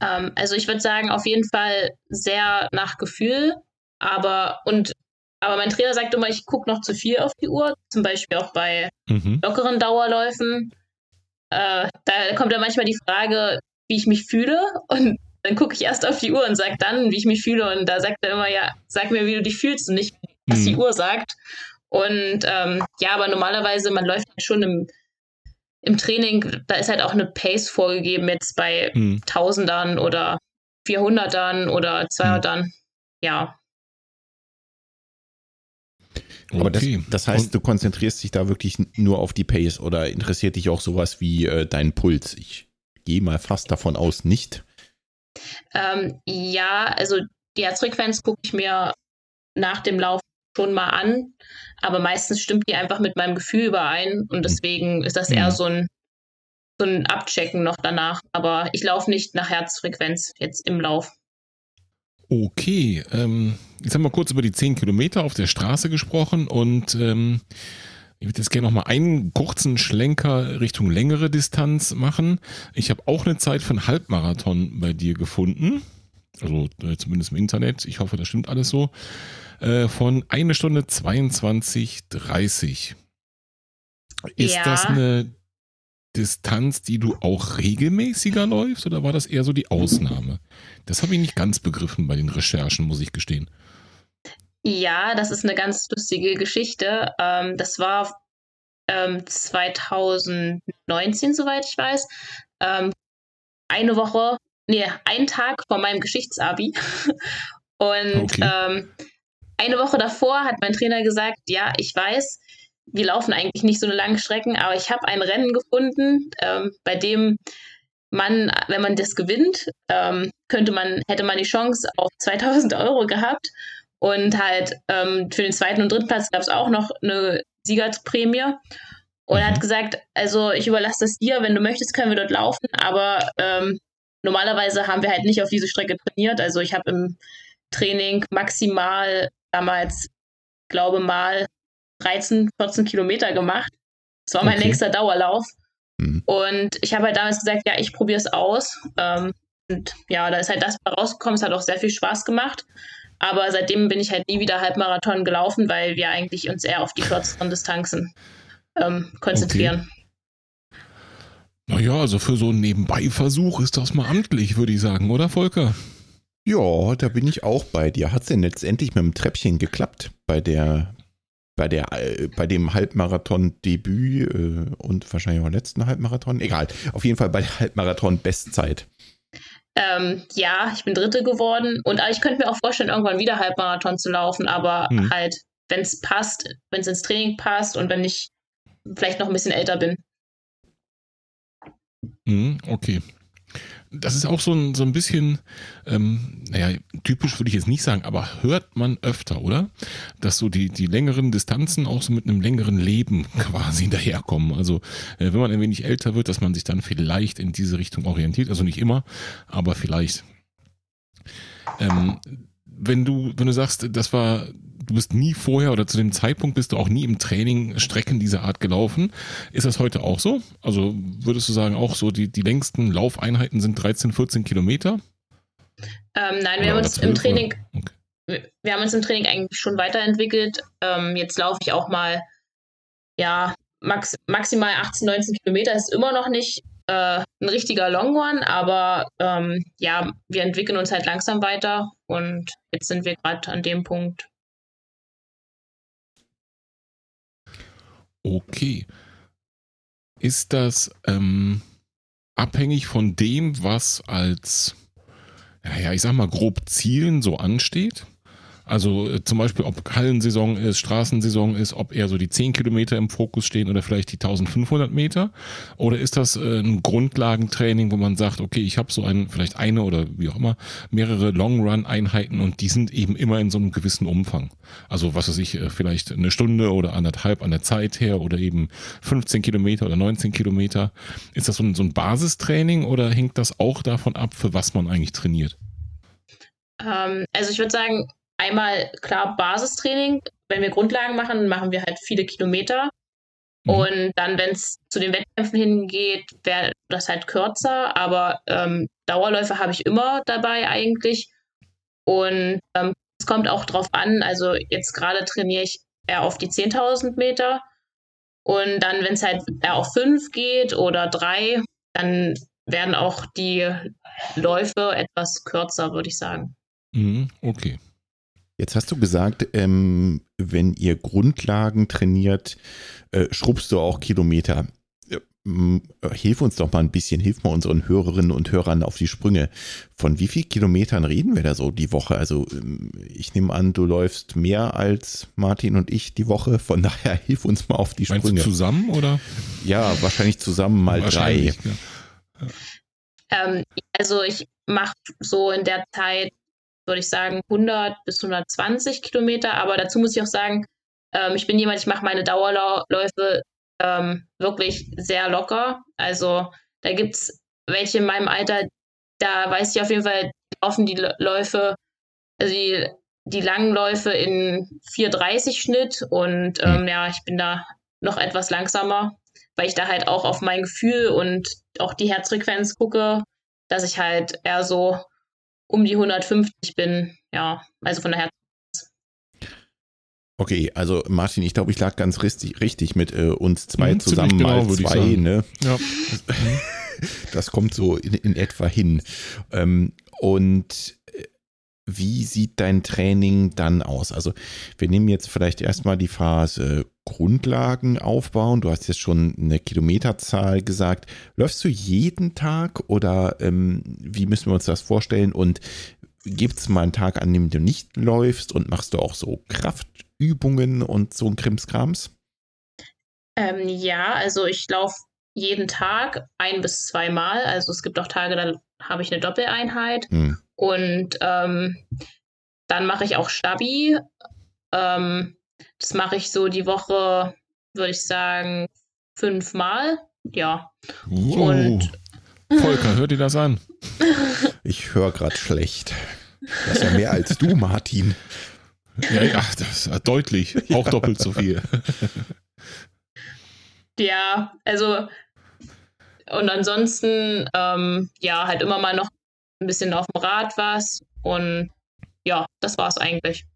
Ähm, also ich würde sagen, auf jeden Fall sehr nach Gefühl, aber und aber mein Trainer sagt immer, ich gucke noch zu viel auf die Uhr, zum Beispiel auch bei mhm. lockeren Dauerläufen äh, da kommt dann manchmal die Frage, wie ich mich fühle und dann gucke ich erst auf die Uhr und sage dann, wie ich mich fühle und da sagt er immer, ja, sag mir, wie du dich fühlst und nicht, was mhm. die Uhr sagt. Und ähm, ja, aber normalerweise, man läuft halt schon im, im Training, da ist halt auch eine Pace vorgegeben, jetzt bei mhm. Tausendern oder Vierhundertern oder Zweihundertern. Mhm. Ja, aber das, das, heißt, du konzentrierst dich da wirklich nur auf die Pace oder interessiert dich auch sowas wie äh, dein Puls? Ich gehe mal fast davon aus, nicht. Ähm, ja, also die Herzfrequenz gucke ich mir nach dem Lauf schon mal an, aber meistens stimmt die einfach mit meinem Gefühl überein und hm. deswegen ist das eher hm. so ein, so ein Abchecken noch danach. Aber ich laufe nicht nach Herzfrequenz jetzt im Lauf. Okay, ähm, jetzt haben wir kurz über die 10 Kilometer auf der Straße gesprochen und ähm, ich würde jetzt gerne noch mal einen kurzen Schlenker Richtung längere Distanz machen. Ich habe auch eine Zeit einen Halbmarathon bei dir gefunden. Also äh, zumindest im Internet. Ich hoffe, das stimmt alles so. Äh, von 1 Stunde 22,30. Ist ja. das eine Distanz, die du auch regelmäßiger läufst oder war das eher so die Ausnahme? Das habe ich nicht ganz begriffen bei den Recherchen, muss ich gestehen. Ja, das ist eine ganz lustige Geschichte. Ähm, das war ähm, 2019, soweit ich weiß. Ähm, eine Woche, nee, ein Tag vor meinem Geschichtsabi. [laughs] Und okay. Eine Woche davor hat mein Trainer gesagt, ja, ich weiß, wir laufen eigentlich nicht so eine lange Strecken, aber ich habe ein Rennen gefunden, ähm, bei dem man, wenn man das gewinnt, ähm, könnte man, hätte man die Chance auf 2000 Euro gehabt. Und halt ähm, für den zweiten und dritten Platz gab es auch noch eine Siegerprämie. Und er hat mhm. gesagt, also ich überlasse das dir, wenn du möchtest, können wir dort laufen, aber ähm, normalerweise haben wir halt nicht auf diese Strecke trainiert. Also ich habe im Training maximal damals, glaube mal 13, 14 Kilometer gemacht. Das war mein okay. längster Dauerlauf. Mhm. Und ich habe halt damals gesagt, ja, ich probiere es aus. Ähm, und ja, da ist halt das rausgekommen. Es hat auch sehr viel Spaß gemacht. Aber seitdem bin ich halt nie wieder Halbmarathon gelaufen, weil wir eigentlich uns eher auf die kürzeren Distanzen ähm, konzentrieren. Okay. Naja, also für so einen Nebenbeiversuch ist das mal amtlich, würde ich sagen, oder Volker? Ja, da bin ich auch bei dir. Hat es denn letztendlich mit dem Treppchen geklappt bei der bei, der, äh, bei dem Halbmarathon-Debüt äh, und wahrscheinlich auch letzten Halbmarathon. Egal, auf jeden Fall bei der Halbmarathon-Bestzeit. Ähm, ja, ich bin Dritte geworden und ich könnte mir auch vorstellen, irgendwann wieder Halbmarathon zu laufen, aber hm. halt, wenn es passt, wenn es ins Training passt und wenn ich vielleicht noch ein bisschen älter bin. Hm, okay das ist auch so ein, so ein bisschen, ähm, naja, typisch würde ich jetzt nicht sagen, aber hört man öfter, oder? Dass so die, die längeren Distanzen auch so mit einem längeren Leben [laughs] quasi daherkommen. Also äh, wenn man ein wenig älter wird, dass man sich dann vielleicht in diese Richtung orientiert. Also nicht immer, aber vielleicht. Ähm, wenn du, wenn du sagst, das war du bist nie vorher oder zu dem Zeitpunkt bist du auch nie im Training Strecken dieser Art gelaufen. Ist das heute auch so? Also würdest du sagen, auch so die, die längsten Laufeinheiten sind 13, 14 Kilometer? Ähm, nein, wir haben uns im Training, okay. wir haben uns im Training eigentlich schon weiterentwickelt. Ähm, jetzt laufe ich auch mal, ja, max, maximal 18, 19 Kilometer. Ist immer noch nicht äh, ein richtiger Long One, aber ähm, ja, wir entwickeln uns halt langsam weiter und jetzt sind wir gerade an dem Punkt, Okay. Ist das ähm, abhängig von dem, was als, naja, ich sag mal, grob Zielen so ansteht? Also äh, zum Beispiel, ob Hallensaison ist, Straßensaison ist, ob eher so die 10 Kilometer im Fokus stehen oder vielleicht die 1500 Meter? Oder ist das äh, ein Grundlagentraining, wo man sagt, okay, ich habe so ein, vielleicht eine oder wie auch immer, mehrere Long-Run-Einheiten und die sind eben immer in so einem gewissen Umfang. Also was weiß ich, äh, vielleicht eine Stunde oder anderthalb an der Zeit her oder eben 15 Kilometer oder 19 Kilometer. Ist das so ein, so ein Basistraining oder hängt das auch davon ab, für was man eigentlich trainiert? Ähm, also ich würde sagen, einmal klar Basistraining. Wenn wir Grundlagen machen, machen wir halt viele Kilometer. Mhm. Und dann, wenn es zu den Wettkämpfen hingeht, wäre das halt kürzer. Aber ähm, Dauerläufe habe ich immer dabei eigentlich. Und ähm, es kommt auch drauf an. Also jetzt gerade trainiere ich eher auf die 10.000 Meter. Und dann, wenn es halt eher auf 5 geht oder 3, dann werden auch die Läufe etwas kürzer, würde ich sagen. Mhm, okay. Jetzt hast du gesagt, ähm, wenn ihr Grundlagen trainiert, äh, schrubbst du auch Kilometer. Äh, hilf uns doch mal ein bisschen, hilf mal unseren Hörerinnen und Hörern auf die Sprünge. Von wie vielen Kilometern reden wir da so die Woche? Also ähm, ich nehme an, du läufst mehr als Martin und ich die Woche. Von [laughs] daher hilf uns mal auf die Sprünge. Meinst du zusammen oder? Ja, wahrscheinlich zusammen mal drei. Ja. Ähm, also ich mache so in der Zeit würde ich sagen, 100 bis 120 Kilometer. Aber dazu muss ich auch sagen, ähm, ich bin jemand, ich mache meine Dauerläufe ähm, wirklich sehr locker. Also da gibt es welche in meinem Alter, da weiß ich auf jeden Fall, laufen die Läufe, also die, die langen Läufe in 4,30 Schnitt und ähm, hm. ja, ich bin da noch etwas langsamer, weil ich da halt auch auf mein Gefühl und auch die Herzfrequenz gucke, dass ich halt eher so um die 150 bin. Ja, also von daher. Okay, also Martin, ich glaube, ich lag ganz richtig, richtig mit äh, uns zwei mhm, zusammen genau, mal zwei, ne? Ja. [laughs] Das kommt so in, in etwa hin. Ähm, und äh, wie sieht dein Training dann aus? Also wir nehmen jetzt vielleicht erstmal die Phase Grundlagen aufbauen. Du hast jetzt schon eine Kilometerzahl gesagt. Läufst du jeden Tag oder ähm, wie müssen wir uns das vorstellen? Und gibt es mal einen Tag, an dem du nicht läufst und machst du auch so Kraftübungen und so ein Krimskrams? Ähm, ja, also ich laufe jeden Tag ein bis zweimal. Also es gibt auch Tage, da habe ich eine Doppeleinheit. Hm. Und ähm, dann mache ich auch Stabi. Ähm, das mache ich so die Woche, würde ich sagen, fünfmal. Ja. Wow. Und Volker, hör dir das an. [laughs] Ich höre gerade schlecht. Das ist ja mehr als du, Martin. Ja, ja, das ist deutlich. [laughs] Auch ja. doppelt so viel. Ja, also und ansonsten, ähm, ja, halt immer mal noch ein bisschen auf dem Rad was und ja, das war es eigentlich.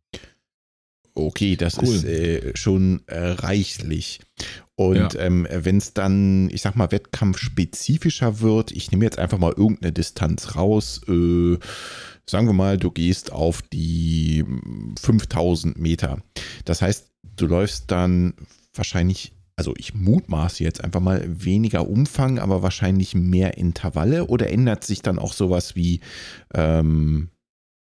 Okay, das cool. ist äh, schon äh, reichlich. Und ja. ähm, wenn es dann, ich sag mal, wettkampfspezifischer wird, ich nehme jetzt einfach mal irgendeine Distanz raus, äh, sagen wir mal, du gehst auf die 5000 Meter. Das heißt, du läufst dann wahrscheinlich, also ich mutmaße jetzt einfach mal weniger Umfang, aber wahrscheinlich mehr Intervalle oder ändert sich dann auch sowas wie, ähm,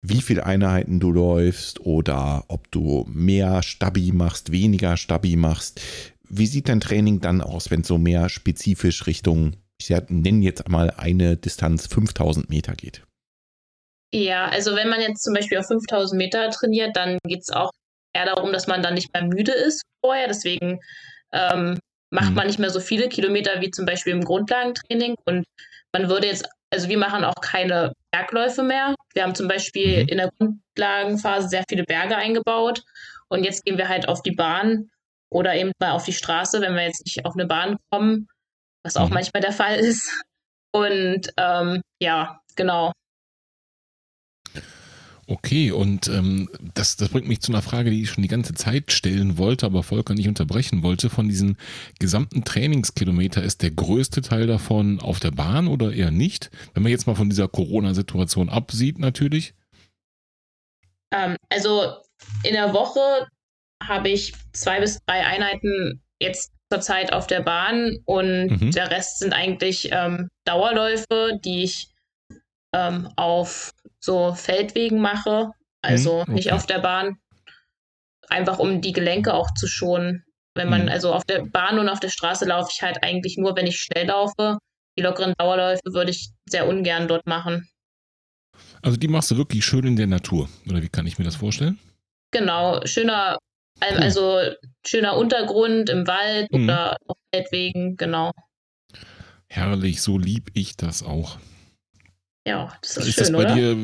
wie viele Einheiten du läufst oder ob du mehr Stabi machst, weniger Stabi machst. Wie sieht dein Training dann aus, wenn es so mehr spezifisch Richtung, ich nenne jetzt mal eine Distanz 5000 Meter geht? Ja, also wenn man jetzt zum Beispiel auf 5000 Meter trainiert, dann geht es auch eher darum, dass man dann nicht mehr müde ist vorher. Deswegen ähm, macht mhm. man nicht mehr so viele Kilometer wie zum Beispiel im Grundlagentraining. Und man würde jetzt also wir machen auch keine Bergläufe mehr. Wir haben zum Beispiel mhm. in der Grundlagenphase sehr viele Berge eingebaut und jetzt gehen wir halt auf die Bahn oder eben mal auf die Straße, wenn wir jetzt nicht auf eine Bahn kommen, was auch mhm. manchmal der Fall ist. Und ähm, ja, genau. Okay, und ähm, das, das bringt mich zu einer Frage, die ich schon die ganze Zeit stellen wollte, aber Volker nicht unterbrechen wollte. Von diesen gesamten Trainingskilometer ist der größte Teil davon auf der Bahn oder eher nicht? Wenn man jetzt mal von dieser Corona-Situation absieht, natürlich. Ähm, also in der Woche habe ich zwei bis drei Einheiten jetzt zurzeit auf der Bahn und mhm. der Rest sind eigentlich ähm, Dauerläufe, die ich ähm, auf so Feldwegen mache. Also okay. nicht auf der Bahn. Einfach um die Gelenke auch zu schonen. Wenn man, mhm. also auf der Bahn und auf der Straße laufe ich halt eigentlich nur, wenn ich schnell laufe. Die lockeren Dauerläufe würde ich sehr ungern dort machen. Also die machst du wirklich schön in der Natur, oder wie kann ich mir das vorstellen? Genau, schöner, also schöner Untergrund im Wald mhm. oder auf Feldwegen, genau. Herrlich, so lieb ich das auch. Ja, das ist, ist schön, das bei oder? dir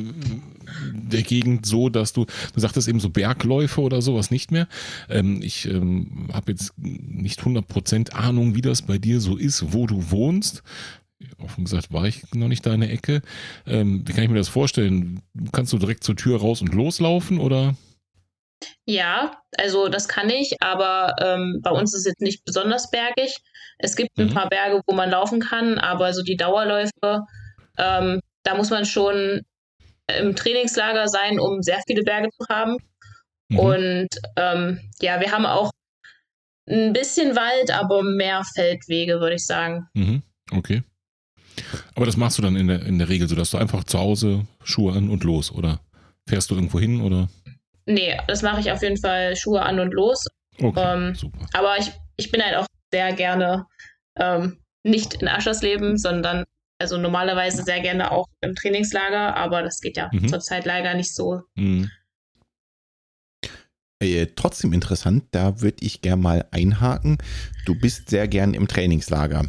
der Gegend so, dass du, du sagtest eben so Bergläufe oder sowas nicht mehr. Ähm, ich ähm, habe jetzt nicht 100% Ahnung, wie das bei dir so ist, wo du wohnst. Offen gesagt war ich noch nicht deine Ecke. Ähm, wie kann ich mir das vorstellen? Kannst du direkt zur Tür raus und loslaufen oder? Ja, also das kann ich, aber ähm, bei uns ist es jetzt nicht besonders bergig. Es gibt ein mhm. paar Berge, wo man laufen kann, aber so die Dauerläufe, ähm, da muss man schon im Trainingslager sein, um sehr viele Berge zu haben. Mhm. Und ähm, ja, wir haben auch ein bisschen Wald, aber mehr Feldwege, würde ich sagen. Mhm. Okay. Aber das machst du dann in der, in der Regel so, dass du einfach zu Hause Schuhe an und los, oder fährst du irgendwo hin, oder? Nee, das mache ich auf jeden Fall Schuhe an und los. Okay, ähm, super. Aber ich, ich bin halt auch sehr gerne ähm, nicht in Aschersleben, sondern also normalerweise sehr gerne auch im Trainingslager, aber das geht ja mhm. zurzeit leider nicht so. Mhm. Äh, trotzdem interessant, da würde ich gerne mal einhaken. Du bist sehr gern im Trainingslager.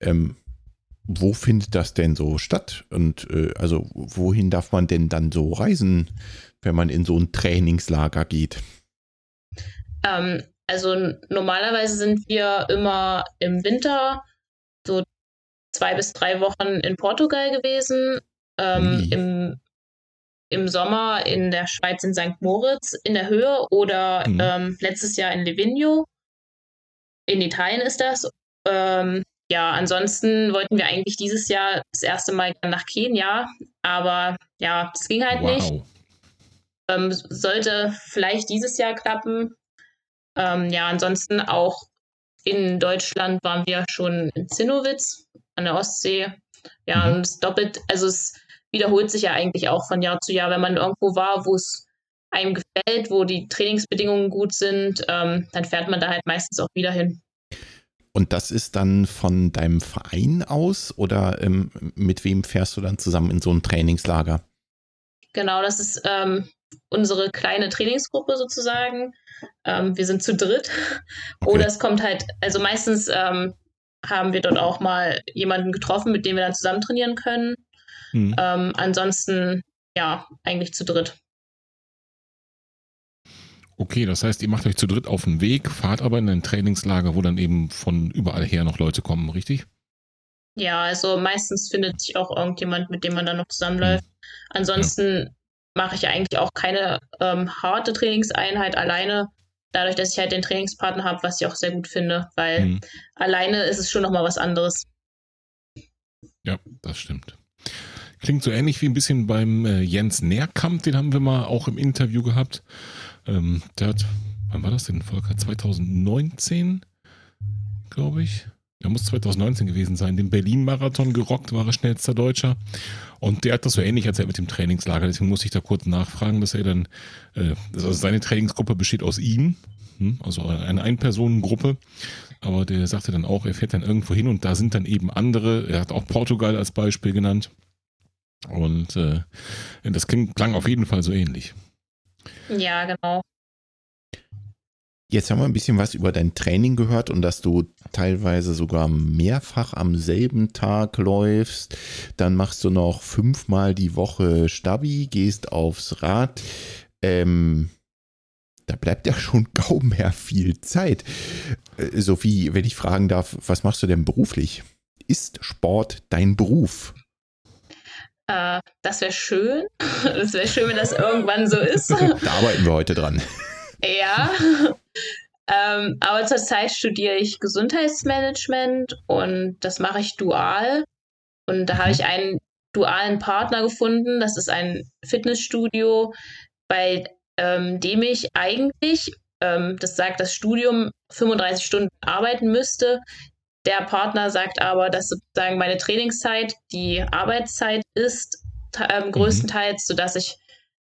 Ähm, wo findet das denn so statt? Und äh, also wohin darf man denn dann so reisen, wenn man in so ein Trainingslager geht? Ähm, also normalerweise sind wir immer im Winter zwei bis drei Wochen in Portugal gewesen, ähm, im, im Sommer in der Schweiz in St. Moritz in der Höhe oder mhm. ähm, letztes Jahr in Livigno. In Italien ist das. Ähm, ja, ansonsten wollten wir eigentlich dieses Jahr das erste Mal nach Kenia, aber ja, das ging halt wow. nicht. Ähm, sollte vielleicht dieses Jahr klappen. Ähm, ja, ansonsten auch in Deutschland waren wir schon in Zinnowitz an der Ostsee. Ja, mhm. und es doppelt, also es wiederholt sich ja eigentlich auch von Jahr zu Jahr, wenn man irgendwo war, wo es einem gefällt, wo die Trainingsbedingungen gut sind, ähm, dann fährt man da halt meistens auch wieder hin. Und das ist dann von deinem Verein aus oder ähm, mit wem fährst du dann zusammen in so ein Trainingslager? Genau, das ist ähm, unsere kleine Trainingsgruppe sozusagen. Ähm, wir sind zu dritt. [laughs] Okay. Oder es kommt halt, also meistens ähm, haben wir dort auch mal jemanden getroffen, mit dem wir dann zusammen trainieren können. Mhm. Ähm, ansonsten, ja, eigentlich zu dritt. Okay, das heißt, ihr macht euch zu dritt auf den Weg, fahrt aber in ein Trainingslager, wo dann eben von überall her noch Leute kommen, richtig? Ja, also meistens findet sich auch irgendjemand, mit dem man dann noch zusammenläuft. Mhm. Ansonsten ja. mache ich eigentlich auch keine ähm, harte Trainingseinheit alleine, dadurch, dass ich halt den Trainingspartner habe, was ich auch sehr gut finde, weil mhm. alleine ist es schon nochmal was anderes. Ja, das stimmt. Klingt so ähnlich wie ein bisschen beim äh, Jens Nährkamp, den haben wir mal auch im Interview gehabt. Ähm, der hat, wann war das denn, Volker? 2019, glaube ich. Der muss 2019 gewesen sein. Den Berlin-Marathon gerockt, war er schnellster Deutscher. Und der hat das so ähnlich erzählt mit dem Trainingslager. Deswegen muss ich da kurz nachfragen, dass er dann, äh, also seine Trainingsgruppe besteht aus ihm, hm, also eine Ein-Personen-Gruppe. Aber der sagte dann auch, er fährt dann irgendwo hin und da sind dann eben andere. Er hat auch Portugal als Beispiel genannt. Und äh, das klang auf jeden Fall so ähnlich. Ja, genau. Jetzt haben wir ein bisschen was über dein Training gehört und dass du teilweise sogar mehrfach am selben Tag läufst. Dann machst du noch fünfmal die Woche Stabi, gehst aufs Rad. Ähm, da bleibt ja schon [laughs] kaum mehr viel Zeit. Äh, Sophie, wenn ich fragen darf, was machst du denn beruflich? Ist Sport dein Beruf? Äh, das wäre schön. [laughs] Das wäre schön, wenn das irgendwann so ist. [laughs] Da arbeiten wir heute dran. Ja, ähm, aber zurzeit studiere ich Gesundheitsmanagement und das mache ich dual. Und da habe mhm. ich einen dualen Partner gefunden. Das ist ein Fitnessstudio, bei ähm, dem ich eigentlich, ähm, das sagt das Studium, 35 Stunden arbeiten müsste. Der Partner sagt aber, dass sozusagen meine Trainingszeit die Arbeitszeit ist, ähm, mhm. größtenteils, mhm. sodass ich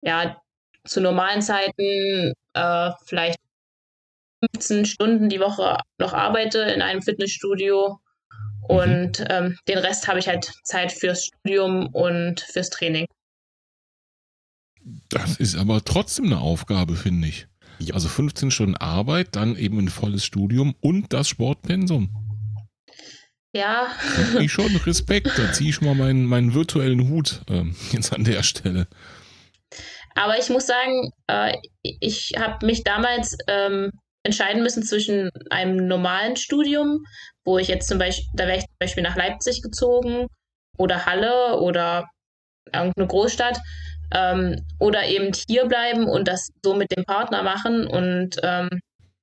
ja zu normalen Zeiten äh, vielleicht 15 Stunden die Woche noch arbeite in einem Fitnessstudio. Mhm. Und mhm. ähm, den Rest habe ich halt Zeit fürs Studium und fürs Training. Das ist aber trotzdem eine Aufgabe, finde ich. Ja. Also 15 Stunden Arbeit, dann eben ein volles Studium und das Sportpensum. Ja. Ich schon Respekt, da ziehe ich mal meinen, meinen virtuellen Hut ähm, [laughs] jetzt an der Stelle. Aber ich muss sagen, äh, ich habe mich damals ähm, entscheiden müssen zwischen einem normalen Studium, wo ich jetzt zum Beispiel, da wäre ich zum Beispiel nach Leipzig gezogen oder Halle oder irgendeine Großstadt ähm, oder eben hier bleiben und das so mit dem Partner machen. Und ähm,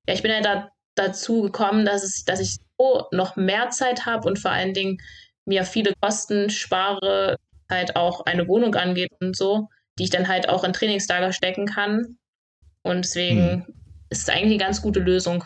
ja, ich bin ja da dazu gekommen, dass, es, dass ich so noch mehr Zeit habe und vor allen Dingen mir viele Kosten spare, halt auch eine Wohnung angeht und so, die ich dann halt auch in Trainingslager stecken kann. Und deswegen hm. Ist es eigentlich eine ganz gute Lösung.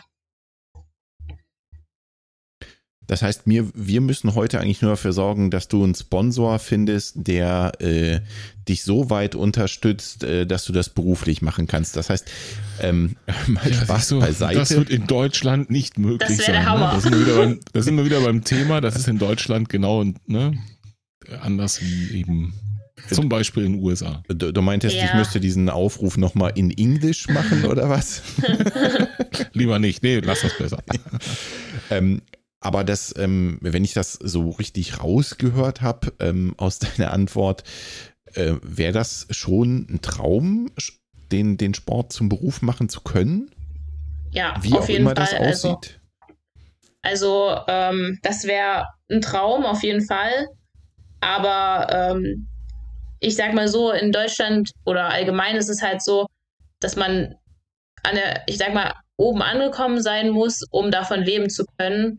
Das heißt, wir, wir müssen heute eigentlich nur dafür sorgen, dass du einen Sponsor findest, der äh, dich so weit unterstützt, äh, dass du das beruflich machen kannst. Das heißt, ähm, [laughs] mal ja, Spaß so, beiseite. Das wird in Deutschland nicht möglich das sein. Der ne? Hammer. Ne? Da, sind wir wieder beim, da sind wir wieder beim [laughs] Thema. Das ist in Deutschland genau ne? anders wie eben zum Beispiel in den USA. Du, du meintest, ja. ich müsste diesen Aufruf nochmal in Englisch machen [laughs] oder was? [laughs] Lieber nicht. Nee, lass das besser. [laughs] ähm, aber das, ähm, wenn ich das so richtig rausgehört habe ähm, aus deiner Antwort, äh, wäre das schon ein Traum, den, den Sport zum Beruf machen zu können? Ja, Wie auf jeden Fall. das also aussieht? Also, also ähm, das wäre ein Traum auf jeden Fall. Aber ähm, ich sag mal so, in Deutschland oder allgemein ist es halt so, dass man an der, ich sag mal, oben angekommen sein muss, um davon leben zu können.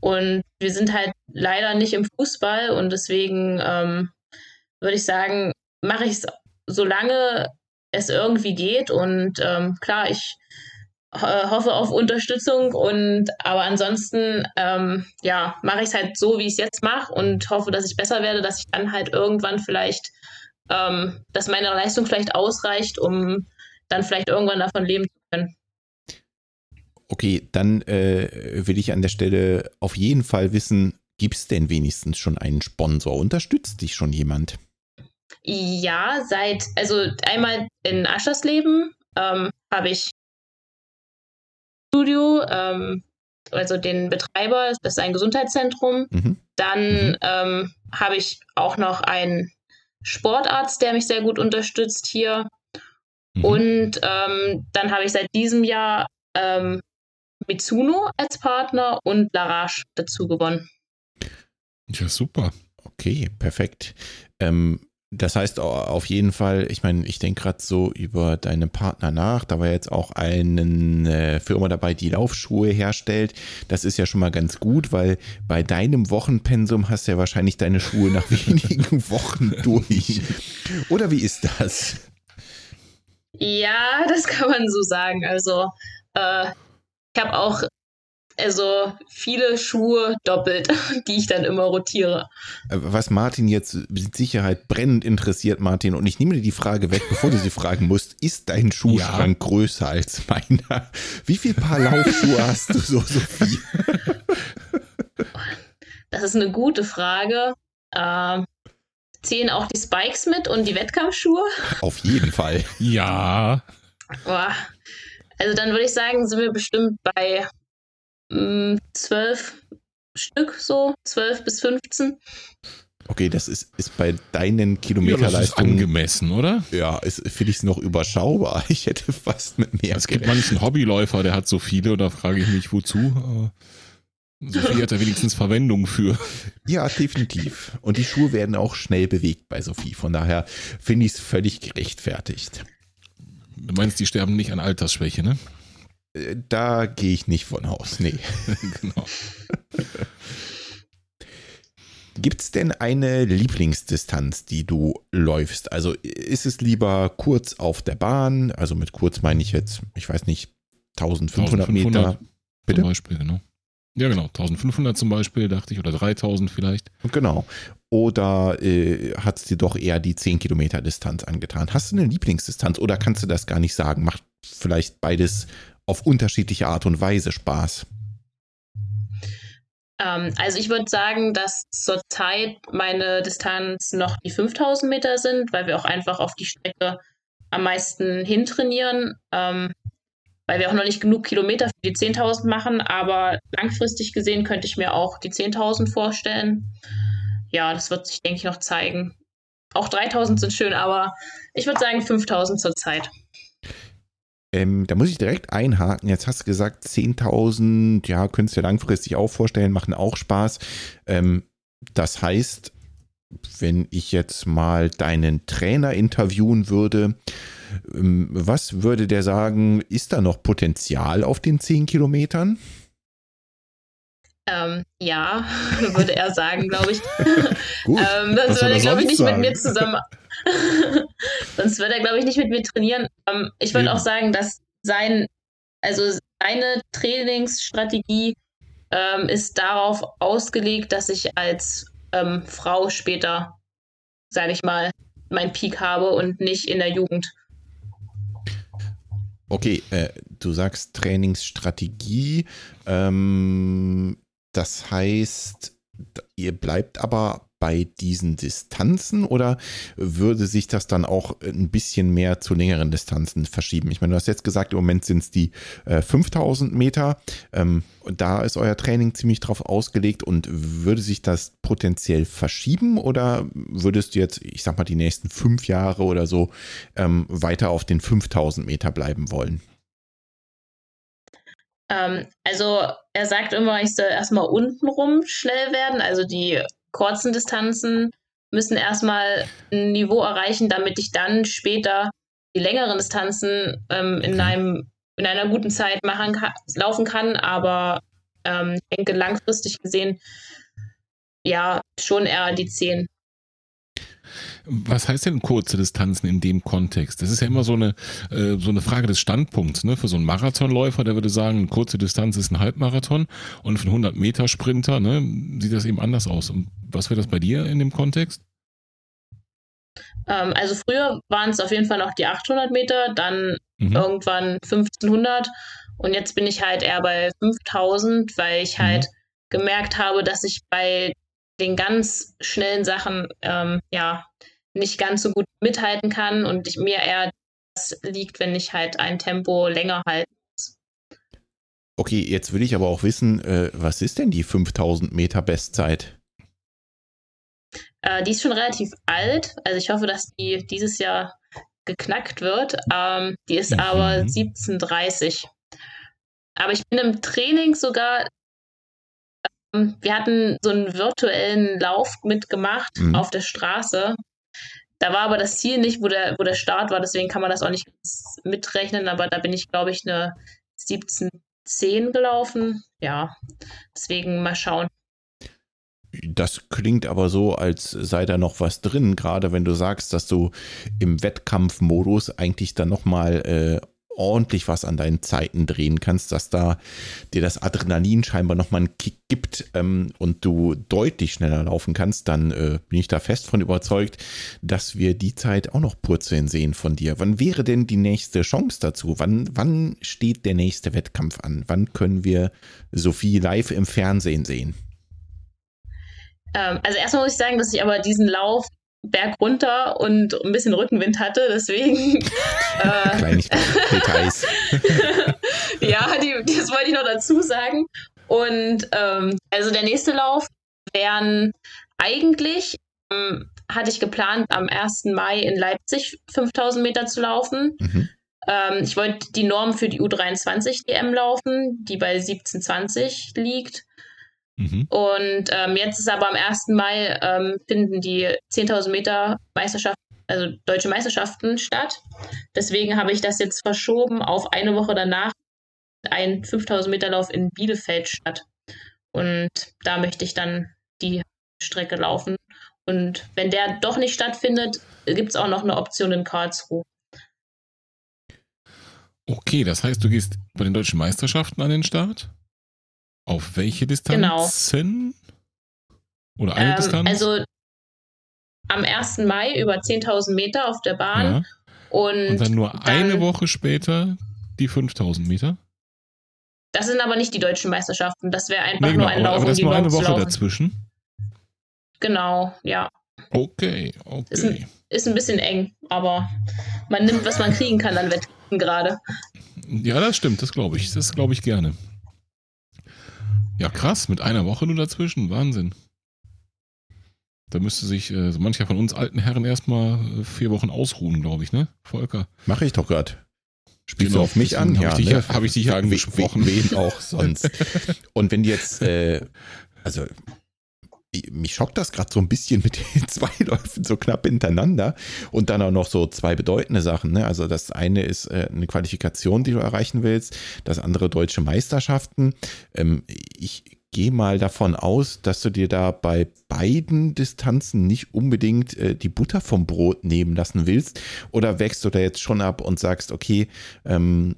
Und wir sind halt leider nicht im Fußball und deswegen ähm, würde ich sagen, mache ich es, solange es irgendwie geht. Und ähm, klar, ich hoffe auf Unterstützung und aber ansonsten ähm, ja mache ich es halt so wie ich es jetzt mache und hoffe dass ich besser werde dass ich dann halt irgendwann vielleicht ähm, dass meine Leistung vielleicht ausreicht um dann vielleicht irgendwann davon leben zu können Okay, dann äh, will ich an der Stelle auf jeden Fall wissen, gibt es denn wenigstens schon einen Sponsor? Unterstützt dich schon jemand? Ja, seit, also einmal in Aschersleben ähm, habe ich Studio, ähm, also den Betreiber, das ist ein Gesundheitszentrum. Mhm. Dann mhm. ähm, habe ich auch noch einen Sportarzt, der mich sehr gut unterstützt hier. Mhm. Und ähm, dann habe ich seit diesem Jahr ähm, Mitsuno als Partner und Larage dazu gewonnen. Ja, super. Okay, perfekt. Ähm, das heißt auf jeden Fall, ich meine, ich denke gerade so über deine Partner nach. Da war jetzt auch eine Firma dabei, die Laufschuhe herstellt. Das ist ja schon mal ganz gut, weil bei deinem Wochenpensum hast du ja wahrscheinlich deine Schuhe nach [laughs] wenigen Wochen durch. Oder wie ist das? Ja, das kann man so sagen. Also äh, ich habe auch also viele Schuhe doppelt, [laughs] die ich dann immer rotiere. Was Martin jetzt mit Sicherheit brennend interessiert, Martin, und ich nehme dir die Frage weg, bevor du sie [laughs] fragen musst, ist dein Schuhschrank ja. größer als meiner? Wie viel Paar Laufschuhe hast du so, Sophie? Das ist eine gute Frage. Ähm, zählen auch die Spikes mit und die Wettkampfschuhe? Auf jeden Fall. Ja. Boah. Also dann würde ich sagen, sind wir bestimmt bei zwölf Stück, so zwölf bis 15. Okay, das ist, ist bei deinen Kilometerleistungen. Ja, angemessen, oder? Ja, finde ich es noch überschaubar. [laughs] Ich hätte fast mit mehr. Es gibt manchen Hobbyläufer, der hat so viele, und da frage ich mich, wozu. Sophie hat da wenigstens Verwendung für. Ja, definitiv. Und die Schuhe werden auch schnell bewegt bei Sophie. Von daher finde ich es völlig gerechtfertigt. Du meinst, die sterben nicht an Altersschwäche, ne? Äh, da gehe ich nicht von aus, nee. [laughs] genau. Gibt es denn eine Lieblingsdistanz, die du läufst? Also ist es lieber kurz auf der Bahn? Also mit kurz meine ich jetzt, ich weiß nicht, 1500, 1500 Meter. Bitte? Zum Beispiel, genau. Ja, genau. 1500 zum Beispiel, dachte ich, oder 3000 vielleicht. Genau. oder äh, hat es dir doch eher die 10 Kilometer Distanz angetan? Hast du eine Lieblingsdistanz oder kannst du das gar nicht sagen? Macht vielleicht beides auf unterschiedliche Art und Weise Spaß? Ähm, also ich würde sagen, dass zurzeit meine Distanz noch die 5000 Meter sind, weil wir auch einfach auf die Strecke am meisten hintrainieren, ähm, weil wir auch noch nicht genug Kilometer für die 10.000 machen, aber langfristig gesehen könnte ich mir auch die 10.000 vorstellen. Ja, das wird sich, denke ich, noch zeigen. Auch 3000 sind schön, aber ich würde sagen 5000 zurzeit. Ähm, da muss ich direkt einhaken. Jetzt hast du gesagt, 10.000, ja, könntest du dir langfristig auch vorstellen, machen auch Spaß. Ähm, das heißt, wenn ich jetzt mal deinen Trainer interviewen würde, ähm, was würde der sagen, ist da noch Potenzial auf den 10 Kilometern? Ähm, ja, [laughs] würde er sagen, glaube ich. [laughs] Gut, ähm, sonst würde er, glaube ich, nicht sagen? mit mir zusammen. [laughs] sonst würde er, glaube ich, nicht mit mir trainieren. Ähm, ich würde auch sagen, dass sein, also seine Trainingsstrategie ähm, ist darauf ausgelegt, dass ich als ähm, Frau später, sage ich mal, meinen Peak habe und nicht in der Jugend. Okay, äh, du sagst Trainingsstrategie. Ähm, das heißt, ihr bleibt aber bei diesen Distanzen oder würde sich das dann auch ein bisschen mehr zu längeren Distanzen verschieben? Ich meine, du hast jetzt gesagt, im Moment sind es die äh, 5000 Meter. Ähm, da ist euer Training ziemlich drauf ausgelegt und würde sich das potenziell verschieben oder würdest du jetzt, ich sag mal, die nächsten fünf Jahre oder so ähm, weiter auf den 5000 Meter bleiben wollen? Ähm, also er sagt immer, ich soll erstmal untenrum schnell werden. Also die kurzen Distanzen müssen erstmal ein Niveau erreichen, damit ich dann später die längeren Distanzen ähm, in, einem, in einer guten Zeit machen laufen kann. Aber ähm, ich denke, langfristig gesehen, ja, schon eher die 10. Was heißt denn kurze Distanzen in dem Kontext? Das ist ja immer so eine, äh, so eine Frage des Standpunkts. Ne? Für so einen Marathonläufer, der würde sagen, eine kurze Distanz ist ein Halbmarathon und für einen 100-Meter-Sprinter ne, sieht das eben anders aus. Und was wäre das bei dir in dem Kontext? Ähm, also früher waren es auf jeden Fall noch die 800 Meter, dann mhm. irgendwann 1500 und jetzt bin ich halt eher bei 5000, weil ich halt mhm. gemerkt habe, dass ich bei den ganz schnellen Sachen ähm, ja nicht ganz so gut mithalten kann und ich, mir eher das liegt, wenn ich halt ein Tempo länger halte. Okay, jetzt will ich aber auch wissen, äh, was ist denn die 5000 Meter Bestzeit? Äh, die ist schon relativ alt, also ich hoffe, dass die dieses Jahr geknackt wird. Ähm, die ist mhm. aber 1730. Aber ich bin im Training sogar wir hatten so einen virtuellen Lauf mitgemacht mhm. auf der Straße. Da war aber das Ziel nicht, wo der, wo der Start war, deswegen kann man das auch nicht mitrechnen, aber da bin ich, glaube ich, eine 1710 gelaufen. Ja, deswegen mal schauen. Das klingt aber so, als sei da noch was drin, gerade wenn du sagst, dass du im Wettkampfmodus eigentlich dann nochmal äh, ordentlich was an deinen Zeiten drehen kannst, dass da dir das Adrenalin scheinbar nochmal einen Kick gibt ähm, und du deutlich schneller laufen kannst, dann äh, bin ich da fest von überzeugt, dass wir die Zeit auch noch purzeln sehen von dir. Wann wäre denn die nächste Chance dazu? Wann, wann steht der nächste Wettkampf an? Wann können wir Sophie live im Fernsehen sehen? Ähm, also erstmal muss ich sagen, dass ich aber diesen Lauf Berg runter und ein bisschen Rückenwind hatte, deswegen. [laughs] äh, Details. [laughs] ja, die, das wollte ich noch dazu sagen. Und ähm, also der nächste Lauf wären eigentlich, ähm, hatte ich geplant, am 1. Mai in Leipzig 5000 Meter zu laufen. Mhm. Ähm, ich wollte die Norm für die U23 DM laufen, die bei 1720 liegt. Mhm. Und ähm, jetzt ist aber am 1. Mai ähm, finden die 10.000 Meter Meisterschaften, also deutsche Meisterschaften statt. Deswegen habe ich das jetzt verschoben auf eine Woche danach ein 5000 Meter Lauf in Bielefeld statt. Und da möchte ich dann die Strecke laufen. Und wenn der doch nicht stattfindet, gibt es auch noch eine Option in Karlsruhe. Okay, das heißt, du gehst bei den deutschen Meisterschaften an den Start? Auf welche Distanzen? Genau. Oder eine ähm, Distanz? Also am 1. Mai über 10.000 Meter auf der Bahn. Ja. Und, und, dann nur dann, eine Woche später die 5000 Meter? Das sind aber nicht die deutschen Meisterschaften. Das wäre einfach nee, genau, nur ein Lauf. Aber das um nur eine Woche dazwischen? Genau, ja. Okay, okay. Ist ein, ist ein bisschen eng, aber man nimmt, was man kriegen kann an Wetten gerade. Ja, das stimmt, das glaube ich. Das glaube ich gerne. Ja, krass, mit einer Woche nur dazwischen. Wahnsinn. Da müsste sich äh, mancher von uns alten Herren erstmal äh, vier Wochen ausruhen, glaube ich, ne? Volker. Mache ich doch gerade. Spielst genau, du auf mich an? Ja, habe ne? hab ich dich ja angesprochen. Wen auch sonst. [laughs] Und wenn jetzt, äh, also mich schockt das gerade so ein bisschen mit den [laughs] zwei Läufen so knapp hintereinander und dann auch noch so zwei bedeutende Sachen. Ne? Also das eine ist äh, eine Qualifikation, die du erreichen willst, das andere deutsche Meisterschaften. Ähm, ich gehe mal davon aus, dass du dir da bei beiden Distanzen nicht unbedingt äh, die Butter vom Brot nehmen lassen willst. Oder wächst du da jetzt schon ab und sagst, okay, ähm,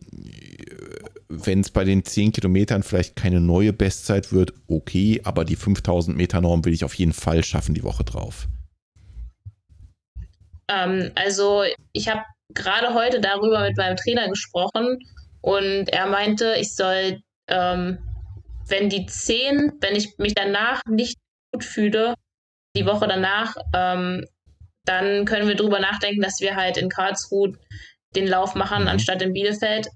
wenn es bei den 10 Kilometern vielleicht keine neue Bestzeit wird, okay, aber die 5000 Meter Norm will ich auf jeden Fall schaffen die Woche drauf. Ähm, also ich habe gerade heute darüber mit meinem Trainer gesprochen und er meinte, ich soll ähm, wenn die 10, wenn ich mich danach nicht gut fühle, die Woche danach, ähm, dann können wir drüber nachdenken, dass wir halt in Karlsruhe den Lauf machen, mhm. anstatt in Bielefeld.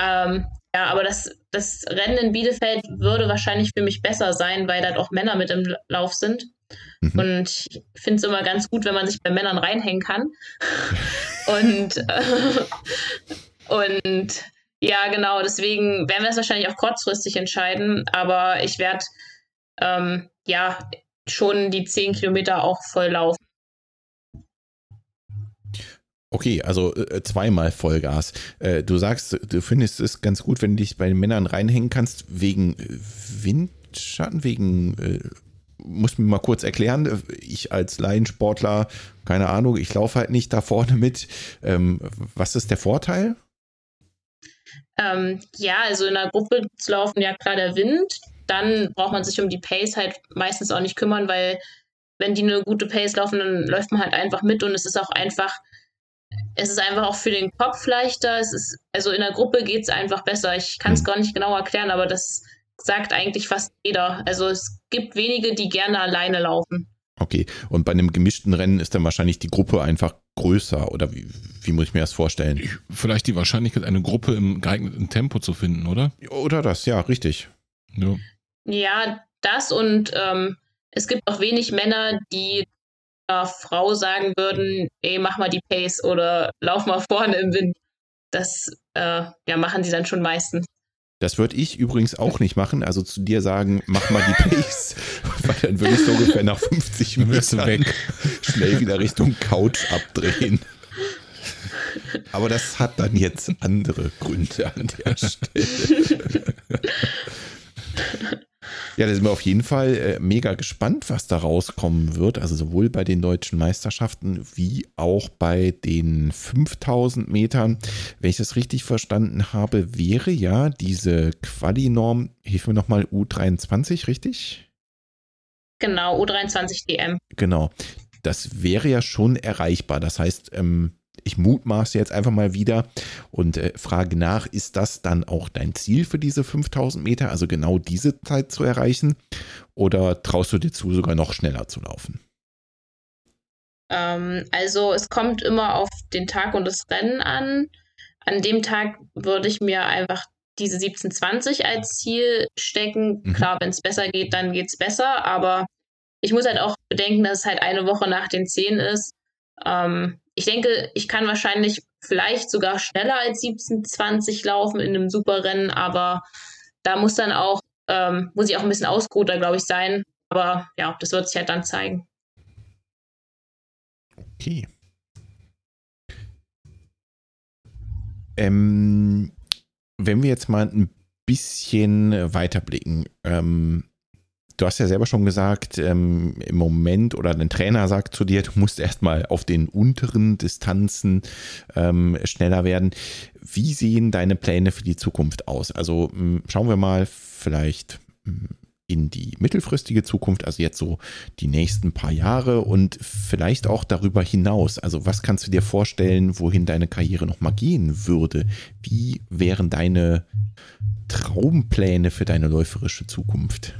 Ähm, ja, aber das, das Rennen in Bielefeld würde wahrscheinlich für mich besser sein, weil da auch Männer mit im Lauf sind. Mhm. Und ich finde es immer ganz gut, wenn man sich bei Männern reinhängen kann. [laughs] und, äh, und ja, genau. Deswegen werden wir es wahrscheinlich auch kurzfristig entscheiden. Aber ich werde ähm, ja schon die 10 Kilometer auch voll laufen. Okay, also äh, zweimal Vollgas. Äh, du sagst, du findest es ganz gut, wenn du dich bei den Männern reinhängen kannst, wegen Windschatten, wegen, äh, muss mir mal kurz erklären, ich als Laiensportler, keine Ahnung, ich laufe halt nicht da vorne mit. Ähm, was ist der Vorteil? Ähm, ja, also in der Gruppe zu laufen, ja klar der Wind. Dann braucht man sich um die Pace halt meistens auch nicht kümmern, weil wenn die eine gute Pace laufen, dann läuft man halt einfach mit und es ist auch einfach, es ist einfach auch für den Kopf leichter. Es ist, also in der Gruppe geht es einfach besser. Ich kann es hm. gar nicht genau erklären, aber das sagt eigentlich fast jeder. Also es gibt wenige, die gerne alleine laufen. Okay, und bei einem gemischten Rennen ist dann wahrscheinlich die Gruppe einfach größer oder wie, wie muss ich mir das vorstellen? Vielleicht die Wahrscheinlichkeit, eine Gruppe im geeigneten Tempo zu finden, oder? Oder das, ja, richtig. Ja, ja das und ähm, es gibt auch wenig Männer, die Frau sagen würden, ey, mach mal die Pace oder lauf mal vorne im Wind. Das äh, ja, machen sie dann schon meistens. Das würde ich übrigens auch nicht machen. Also zu dir sagen, mach mal die Pace. [laughs] Weil dann würde ich so ungefähr nach 50 Metern weg. schnell wieder Richtung Couch abdrehen. Aber das hat dann jetzt andere Gründe an der Stelle. [laughs] Ja, da sind wir auf jeden Fall äh, mega gespannt, was da rauskommen wird. Also sowohl bei den deutschen Meisterschaften wie auch bei den 5000 Metern. Wenn ich das richtig verstanden habe, wäre ja diese Quali-Norm, hilf mir nochmal, U23, richtig? Genau, U23 DM. Genau. Das wäre ja schon erreichbar. Das heißt, ähm, ich mutmaße jetzt einfach mal wieder und äh, frage nach, ist das dann auch dein Ziel für diese 5000 Meter, also genau diese Zeit zu erreichen? Oder traust du dir zu, sogar noch schneller zu laufen? Ähm, also es kommt immer auf den Tag und das Rennen an. An dem Tag würde ich mir einfach diese 1720 als Ziel stecken. Mhm. Klar, wenn es besser geht, dann geht es besser, aber ich muss halt auch bedenken, dass es halt eine Woche nach den 10 ist. Ähm, ich denke, ich kann wahrscheinlich vielleicht sogar schneller als 1720 laufen in einem Superrennen, aber da muss dann auch, ähm, muss ich auch ein bisschen ausgeruhter, glaube ich, sein. Aber ja, das wird sich halt dann zeigen. Okay. Ähm, wenn wir jetzt mal ein bisschen weiterblicken, ähm, du hast ja selber schon gesagt, ähm, im Moment oder dein Trainer sagt zu dir, du musst erstmal auf den unteren Distanzen ähm, schneller werden. Wie sehen deine Pläne für die Zukunft aus? Also schauen wir mal vielleicht in die mittelfristige Zukunft, also jetzt so die nächsten paar Jahre und vielleicht auch darüber hinaus. Also was kannst du dir vorstellen, wohin deine Karriere nochmal gehen würde? Wie wären deine Traumpläne für deine läuferische Zukunft?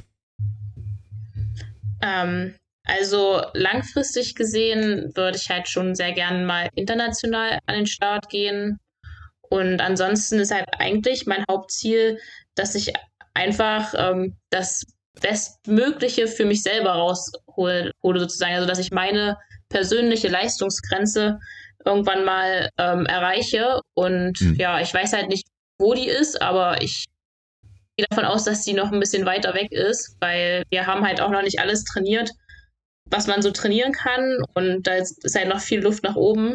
Ähm, also langfristig gesehen würde ich halt schon sehr gerne mal international an den Start gehen. Und ansonsten ist halt eigentlich mein Hauptziel, dass ich einfach ähm, das Bestmögliche für mich selber raushole, sozusagen. Also dass ich meine persönliche Leistungsgrenze irgendwann mal ähm, erreiche. Und mhm. ja, ich weiß halt nicht, wo die ist, aber ich gehe davon aus, dass die noch ein bisschen weiter weg ist, weil wir haben halt auch noch nicht alles trainiert, was man so trainieren kann. Und da ist halt noch viel Luft nach oben.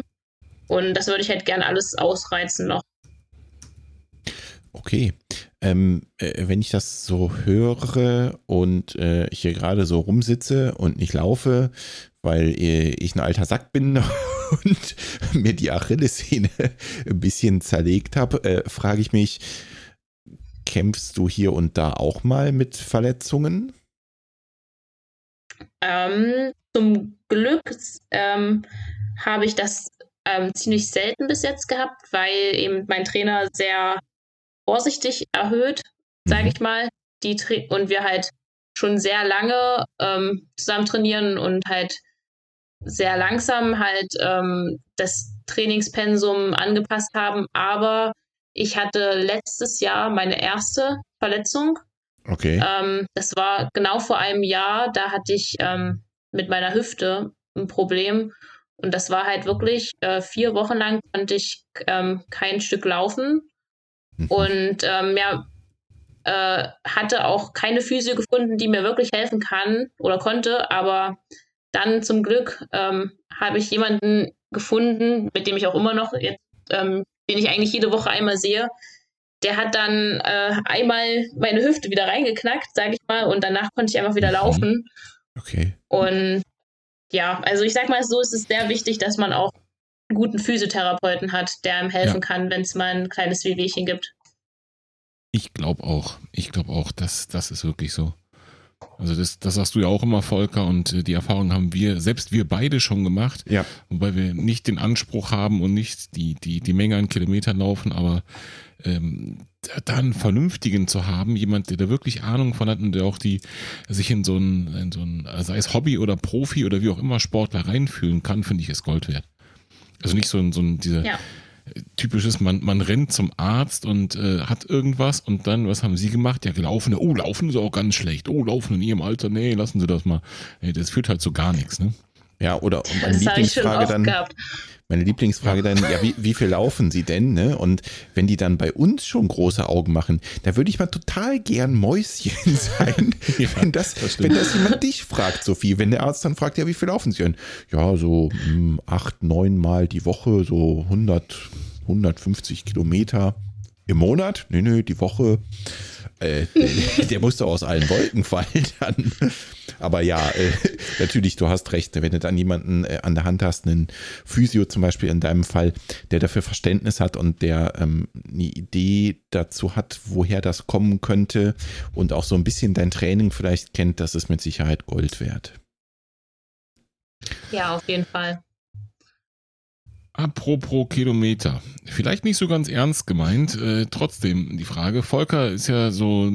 Und das würde ich halt gern alles ausreizen noch. Okay. Ähm, äh, wenn ich das so höre und äh, hier gerade so rumsitze und nicht laufe, weil äh, ich ein alter Sack bin [laughs] und mir die Achillessehne ein bisschen zerlegt habe, äh, frage ich mich, kämpfst du hier und da auch mal mit Verletzungen? Ähm, zum Glück ähm, habe ich das ähm, ziemlich selten bis jetzt gehabt, weil eben mein Trainer sehr vorsichtig erhöht, sage mhm. ich mal, die und wir halt schon sehr lange ähm, zusammen trainieren und halt sehr langsam halt ähm, das Trainingspensum angepasst haben. Aber ich hatte letztes Jahr meine erste Verletzung. Okay. Ähm, das war genau vor einem Jahr. Da hatte ich ähm, mit meiner Hüfte ein Problem. Und das war halt wirklich äh, vier Wochen lang konnte ich ähm, kein Stück laufen. Mhm. Und ähm, ja, äh, hatte auch keine Physio gefunden, die mir wirklich helfen kann oder konnte. Aber dann zum Glück ähm, habe ich jemanden gefunden, mit dem ich auch immer noch jetzt, ähm, den ich eigentlich jede Woche einmal sehe. Der hat dann äh, einmal meine Hüfte wieder reingeknackt, sage ich mal, und danach konnte ich einfach wieder mhm. laufen. Okay. Und ja, also ich sag mal so, ist es sehr wichtig, dass man auch einen guten Physiotherapeuten hat, der einem helfen ja. kann, wenn es mal ein kleines Wehwehchen gibt. Ich glaube auch. Ich glaube auch, dass das ist wirklich so. Also das, das sagst du ja auch immer, Volker, und äh, die Erfahrung haben wir, selbst wir beide schon gemacht, ja. wobei wir nicht den Anspruch haben und nicht die, die, die Menge an Kilometern laufen, aber ähm, da einen vernünftigen zu haben, jemand, der da wirklich Ahnung von hat und der auch die sich in so ein, in so ein, sei es Hobby oder Profi oder wie auch immer Sportler reinfühlen kann, finde ich es Gold wert. Also nicht so ein, so ein diese ja. Typisches, man, man rennt zum Arzt und äh, hat irgendwas und dann, was haben sie gemacht? Ja, gelaufen, oh, laufen ist auch ganz schlecht. Oh, laufen in ihrem Alter, nee, lassen Sie das mal. Das führt halt zu gar nichts, ne? Ja, oder meine Lieblingsfrage dann. Gehabt. Meine Lieblingsfrage dann, ja, wie, wie viel laufen sie denn? Ne? Und wenn die dann bei uns schon große Augen machen, da würde ich mal total gern Mäuschen [laughs] sein, [laughs] ja, wenn, das, das wenn das jemand dich fragt, Sophie. Wenn der Arzt dann fragt, ja, wie viel laufen sie denn? Ja, so mh, hm, acht, neun Mal die Woche, so 100, 150 Kilometer im Monat. Nee, nee, die Woche. Äh, [laughs] der, der musste aus allen Wolken fallen dann. Aber ja, äh, [laughs] natürlich, du hast recht. Wenn du dann jemanden äh, an der Hand hast, einen Physio zum Beispiel in deinem Fall, der dafür Verständnis hat und der ähm, eine Idee dazu hat, woher das kommen könnte und auch so ein bisschen dein Training vielleicht kennt, das ist mit Sicherheit Gold wert. Ja, auf jeden Fall. Apropos Kilometer. Vielleicht nicht so ganz ernst gemeint, äh, trotzdem die Frage. Volker ist ja so,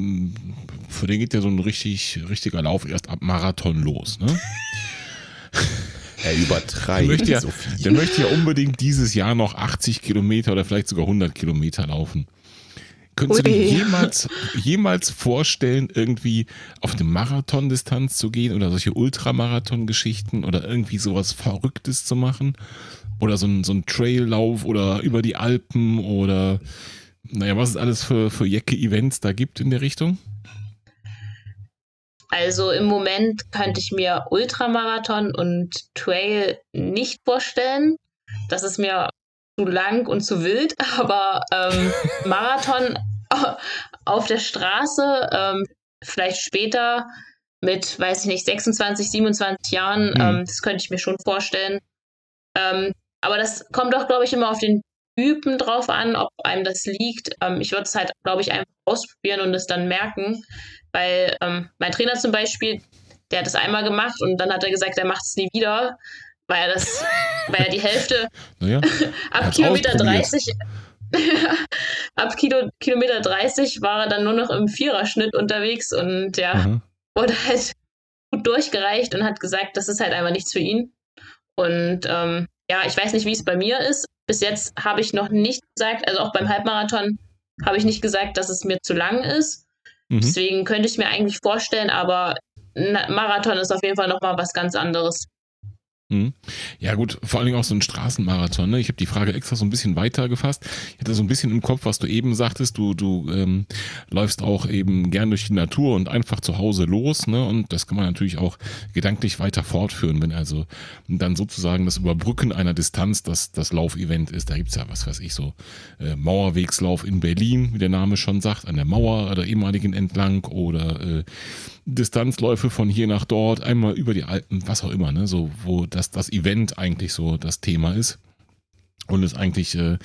für den geht ja so ein richtig, richtiger Lauf erst ab Marathon los, ne? [laughs] Er übertreibt. Der möchte, ja, so der möchte ja unbedingt dieses Jahr noch 80 Kilometer oder vielleicht sogar 100 Kilometer laufen. Könntest Ui. du dir jemals, jemals vorstellen, irgendwie auf eine Marathondistanz zu gehen oder solche Ultramarathon-Geschichten oder irgendwie sowas Verrücktes zu machen? Oder so ein, so ein Traillauf oder über die Alpen oder naja, was es alles für, für Jacke-Events da gibt in der Richtung? Also im Moment könnte ich mir Ultramarathon und Trail nicht vorstellen. Das ist mir zu lang und zu wild, [laughs] aber ähm, Marathon [laughs] auf der Straße, ähm, vielleicht später mit, weiß ich nicht, 26, 27 Jahren, mhm. ähm, das könnte ich mir schon vorstellen. Aber das kommt doch, glaube ich, immer auf den Typen drauf an, ob einem das liegt. Ähm, ich würde es halt, glaube ich, einfach ausprobieren und es dann merken. Weil ähm, mein Trainer zum Beispiel, der hat das einmal gemacht und dann hat er gesagt, er macht es nie wieder, weil er das, [laughs] weil er die Hälfte Naja, [laughs] ab Kilometer 30 [laughs] ab Kilo, Kilometer 30 war er dann nur noch im Viererschnitt unterwegs und ja, aha. wurde halt gut durchgereicht und hat gesagt, das ist halt einfach nichts für ihn. Und ähm, ja, ich weiß nicht, wie es bei mir ist. Bis jetzt habe ich noch nicht gesagt, also auch beim Halbmarathon habe ich nicht gesagt, dass es mir zu lang ist. Mhm. Deswegen könnte ich mir eigentlich vorstellen, aber ein Marathon ist auf jeden Fall nochmal was ganz anderes. Mhm. Ja gut, vor allen Dingen auch so ein Straßenmarathon. Ne? Ich habe die Frage extra so ein bisschen weiter gefasst. Ich hatte so ein bisschen im Kopf, was du eben sagtest. Du, du ähm, läufst auch eben gern durch die Natur und einfach zu Hause los. Ne? Und das kann man natürlich auch gedanklich weiter fortführen, wenn also dann sozusagen das Überbrücken einer Distanz das, das Laufevent ist. Da gibt's ja, was weiß ich, so äh, Mauerwegslauf in Berlin, wie der Name schon sagt, an der Mauer der ehemaligen entlang oder äh, Distanzläufe von hier nach dort, einmal über die Alpen, was auch immer, ne? So, wo das, das Event eigentlich so das Thema ist. Und es eigentlich äh,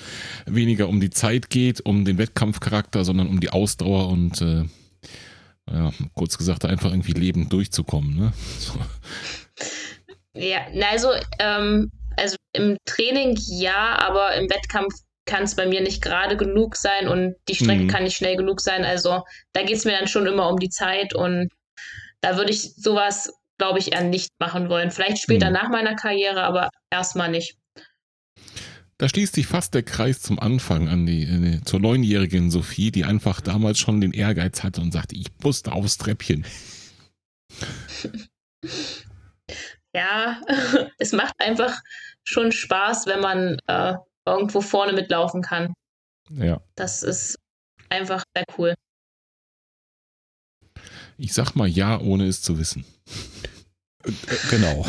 weniger um die Zeit geht, um den Wettkampfcharakter, sondern um die Ausdauer und äh, ja, kurz gesagt, einfach irgendwie lebend durchzukommen. Ne? So. Ja, also, ähm, also im Training ja, aber im Wettkampf kann es bei mir nicht gerade genug sein und die Strecke Mhm. kann nicht schnell genug sein. Also da geht es mir dann schon immer um die Zeit und da würde ich sowas, glaube ich, eher nicht machen wollen. Vielleicht später Mhm. nach meiner Karriere, aber erstmal nicht. Da schließt sich fast der Kreis zum Anfang an die, äh, zur neunjährigen Sophie, die einfach damals schon den Ehrgeiz hatte und sagte, ich muss da aufs Treppchen. [laughs] Ja, [laughs] es macht einfach schon Spaß, wenn man äh, irgendwo vorne mitlaufen kann. Ja. Das ist einfach sehr cool. Ich sag mal ja, ohne es zu wissen. Genau.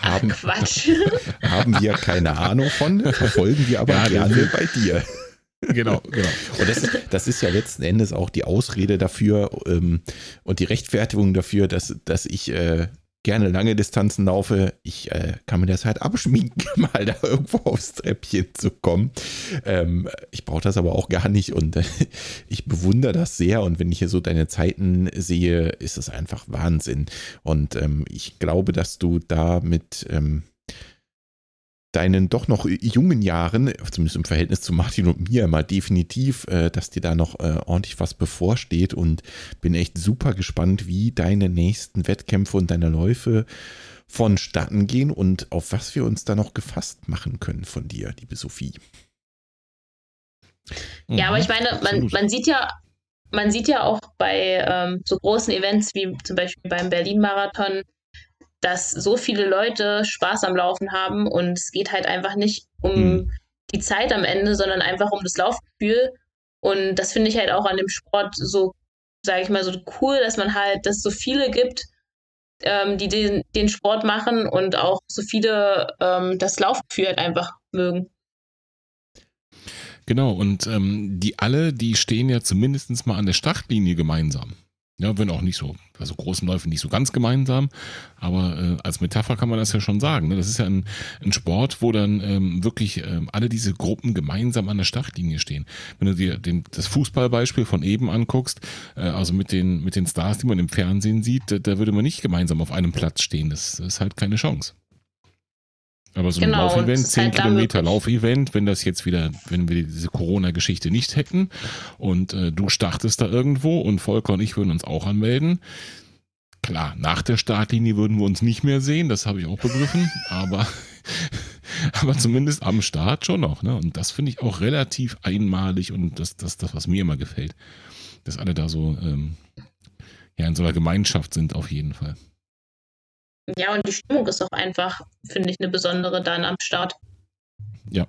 Ach, Haben, Quatsch. [laughs] haben wir keine Ahnung von, verfolgen wir aber Ja, gerne bei dir. Genau, genau. Und das ist, das ist ja letzten Endes auch die Ausrede dafür ähm, und die Rechtfertigung dafür, dass, dass ich äh, gerne lange Distanzen laufe. Ich äh, kann mir das halt abschminken, [laughs] mal da irgendwo aufs Treppchen zu kommen. Ähm, ich brauche das aber auch gar nicht und äh, [laughs] ich bewundere das sehr. Und wenn ich hier so deine Zeiten sehe, ist es einfach Wahnsinn. Und ähm, ich glaube, dass du da mit ähm, deinen doch noch jungen Jahren, zumindest im Verhältnis zu Martin und mir, mal definitiv, äh, dass dir da noch äh, ordentlich was bevorsteht und bin echt super gespannt, wie deine nächsten Wettkämpfe und deine Läufe vonstatten gehen und auf was wir uns da noch gefasst machen können von dir, liebe Sophie. Ja, aber ich meine, man, Mhm. Man sieht ja, man sieht ja auch bei ähm, so großen Events wie zum Beispiel beim Berlin-Marathon, dass so viele Leute Spaß am Laufen haben und es geht halt einfach nicht um Mhm. die Zeit am Ende, sondern einfach um das Laufgefühl. Und das finde ich halt auch an dem Sport so, sage ich mal, so cool, dass man halt, dass es so viele gibt, ähm, die den, den Sport machen und auch so viele ähm, das Laufgefühl halt einfach mögen. Genau, und ähm, die alle, die stehen ja zumindest mal an der Startlinie gemeinsam. Ja, wenn auch nicht so, also großen Läufen nicht so ganz gemeinsam, aber äh, als Metapher kann man das ja schon sagen. Ne? Das ist ja ein, ein Sport, wo dann ähm, wirklich ähm, alle diese Gruppen gemeinsam an der Startlinie stehen. Wenn du dir den, das Fußballbeispiel von eben anguckst, äh, also mit den, mit den Stars, die man im Fernsehen sieht, da, da würde man nicht gemeinsam auf einem Platz stehen. Das, das ist halt keine Chance. Aber so ein Genau, Laufevent, das ist 10 halt Kilometer. Laufevent, wenn das jetzt wieder, wenn wir diese Corona-Geschichte nicht hätten und äh, du startest da irgendwo und Volker und ich würden uns auch anmelden. Klar, nach der Startlinie würden wir uns nicht mehr sehen, das habe ich auch begriffen, [laughs] aber, [laughs] aber zumindest am Start schon noch. Ne? Und das finde ich auch relativ einmalig und das, das, das, was mir immer gefällt. Dass alle da so ähm, ja, in so einer Gemeinschaft sind, auf jeden Fall. Ja, und die Stimmung ist auch einfach, finde ich, eine besondere dann am Start. Ja.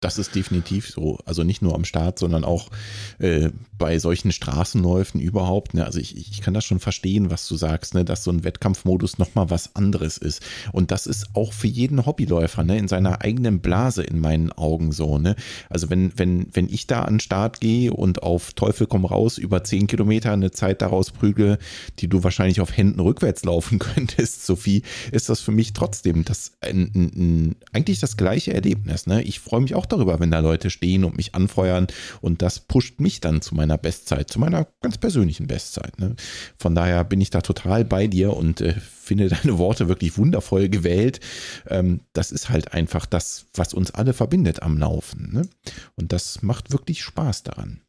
Das ist definitiv so. Also nicht nur am Start, sondern auch äh, bei solchen Straßenläufen überhaupt. Ne? Also ich, ich kann das schon verstehen, was du sagst, ne? dass so ein Wettkampfmodus nochmal was anderes ist. Und das ist auch für jeden Hobbyläufer ne? in seiner eigenen Blase in meinen Augen so. Ne? Also wenn, wenn, wenn ich da an den Start gehe und auf Teufel komm raus über 10 Kilometer eine Zeit daraus prügle, die du wahrscheinlich auf Händen rückwärts laufen [laughs] könntest, Sophie, ist das für mich trotzdem das ein, ein, ein, eigentlich das gleiche Erlebnis. Ne? Ich freue mich auch darüber, wenn da Leute stehen und mich anfeuern und das pusht mich dann zu meiner Bestzeit, zu meiner ganz persönlichen Bestzeit. Ne? Von daher bin ich da total bei dir und äh, finde deine Worte wirklich wundervoll gewählt. Ähm, das ist halt einfach das, was uns alle verbindet am Laufen. Ne? Und das macht wirklich Spaß daran.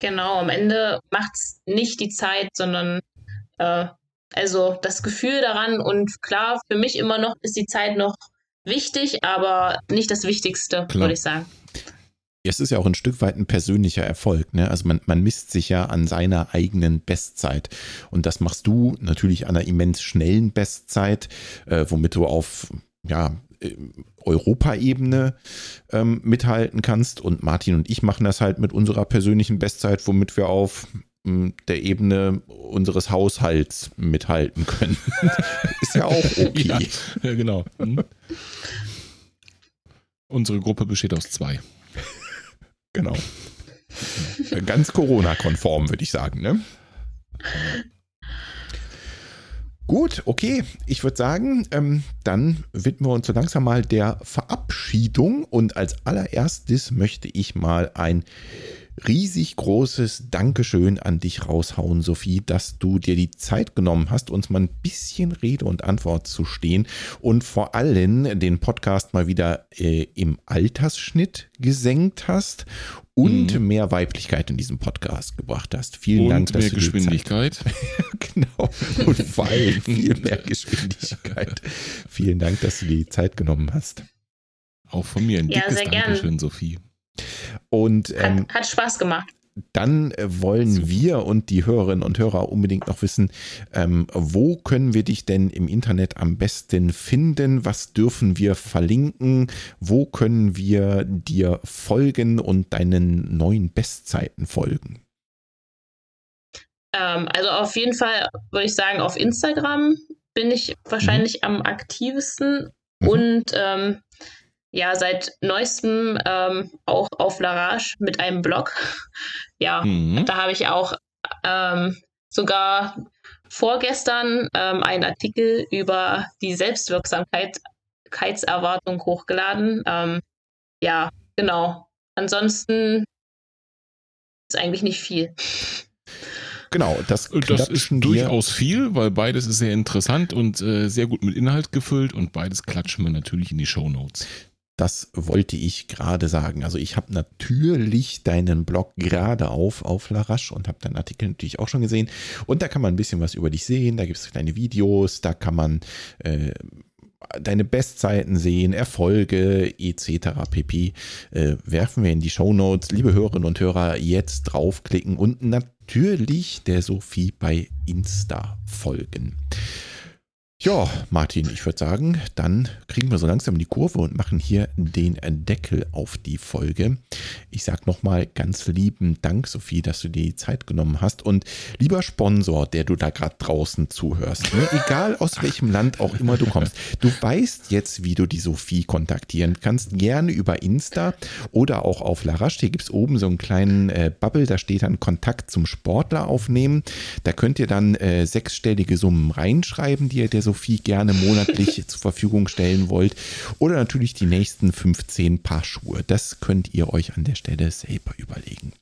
Genau, am Ende macht es nicht die Zeit, sondern äh, also das Gefühl daran. Und klar, für mich immer noch ist die Zeit noch wichtig, aber nicht das Wichtigste, würde ich sagen. Es ist ja auch ein Stück weit ein persönlicher Erfolg. Ne? Also man, man misst sich ja an seiner eigenen Bestzeit. Und das machst du natürlich an einer immens schnellen Bestzeit, äh, womit du auf ja, äh, Europaebene ähm, mithalten kannst. Und Martin und ich machen das halt mit unserer persönlichen Bestzeit, womit wir auf der Ebene unseres Haushalts mithalten können. [laughs] Ist ja auch okay. Ja, ja genau. Hm. Unsere Gruppe besteht aus zwei. Genau. Ganz Corona-konform, würde ich sagen, ne? Gut, okay. Ich würde sagen, ähm, dann widmen wir uns so langsam mal der Verabschiedung. Und als allererstes möchte ich mal ein riesig großes Dankeschön an dich raushauen, Sophie, dass du dir die Zeit genommen hast, uns mal ein bisschen Rede und Antwort zu stehen und vor allem den Podcast mal wieder äh, im Altersschnitt gesenkt hast und mhm. mehr Weiblichkeit in diesem Podcast gebracht hast. Vielen und Dank, dass mehr du Geschwindigkeit. [laughs] genau. Und vor allem viel mehr Geschwindigkeit. Vielen Dank, dass du dir die Zeit genommen hast. Auch von mir ein ja, dickes Dankeschön, Sophie. Und ähm, hat, hat Spaß gemacht dann äh, wollen wir und die Hörerinnen und Hörer unbedingt noch wissen, ähm, wo können wir dich denn im Internet am besten finden? Was dürfen wir verlinken? Wo können wir dir folgen und deinen neuen Bestzeiten folgen? Ähm, also auf jeden Fall würde ich sagen, auf Instagram bin ich wahrscheinlich mhm. am aktivsten mhm. und ähm, ja seit neuestem ähm, auch auf Larage mit einem Blog. [laughs] ja, mhm. da habe ich auch ähm, sogar vorgestern ähm, einen Artikel über die Selbstwirksamkeitserwartung hochgeladen. Ähm, ja, genau. Ansonsten ist eigentlich nicht viel. Genau, das, das ist durchaus viel, weil beides ist sehr interessant und äh, sehr gut mit Inhalt gefüllt und beides klatschen wir natürlich in die Show Notes. Das wollte ich gerade sagen. Also ich habe natürlich deinen Blog gerade auf, auf Larache und habe deinen Artikel natürlich auch schon gesehen. Und da kann man ein bisschen was über dich sehen. Da gibt es kleine Videos, da kann man äh, deine Bestzeiten sehen, Erfolge etc. pp. Äh, werfen wir in die Show Notes. Liebe Hörerinnen und Hörer, jetzt draufklicken und natürlich der Sophie bei Insta folgen. Ja, Martin, ich würde sagen, dann kriegen wir so langsam die Kurve und machen hier den Deckel auf die Folge. Ich sage nochmal ganz lieben Dank, Sophie, dass du dir die Zeit genommen hast. Und lieber Sponsor, der du da gerade draußen zuhörst, ne, egal aus welchem Land auch immer du kommst, du weißt jetzt, wie du die Sophie kontaktieren kannst. Gerne über Insta oder auch auf Larache. Hier gibt es oben so einen kleinen äh, Bubble, da steht dann Kontakt zum Sportler aufnehmen. Da könnt ihr dann äh, sechsstellige Summen reinschreiben, die ihr der Sophie Sophie gerne monatlich [laughs] zur Verfügung stellen wollt. Oder natürlich die nächsten 15 Paar Schuhe. Das könnt ihr euch an der Stelle selber überlegen.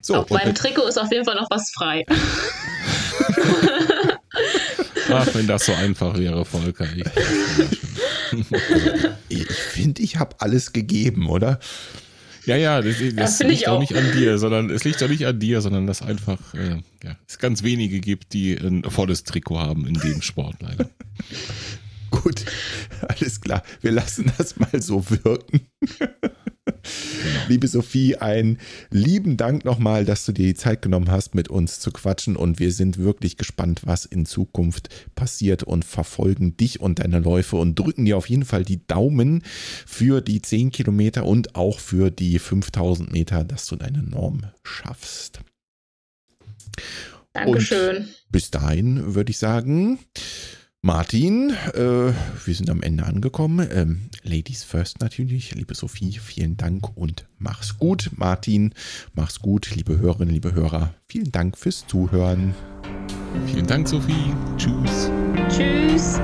So, auf meinem Trikot ist auf jeden Fall noch was frei. [laughs] Ach, wenn das so einfach wäre, Volker. Ich, [laughs] ich finde, ich habe alles gegeben, oder? Ja, ja, das, das, das liegt auch nicht an dir, sondern es liegt doch nicht an dir, sondern dass einfach äh, ja, es ganz wenige gibt, die ein volles Trikot haben in dem Sport leider. Gut, alles klar. Wir lassen das mal so wirken. Genau. Liebe Sophie, einen lieben Dank nochmal, dass du dir die Zeit genommen hast, mit uns zu quatschen. Und wir sind wirklich gespannt, was in Zukunft passiert und verfolgen dich und deine Läufe und drücken dir auf jeden Fall die Daumen für die 10 Kilometer und auch für die 5000 Meter, dass du deine Norm schaffst. Dankeschön. Und bis dahin würde ich sagen, Martin, äh, wir sind am Ende angekommen. Ähm, Ladies first natürlich. Liebe Sophie, vielen Dank und mach's gut. Martin, mach's gut. Liebe Hörerinnen, liebe Hörer, vielen Dank fürs Zuhören. Vielen Dank, Sophie. Tschüss. Tschüss.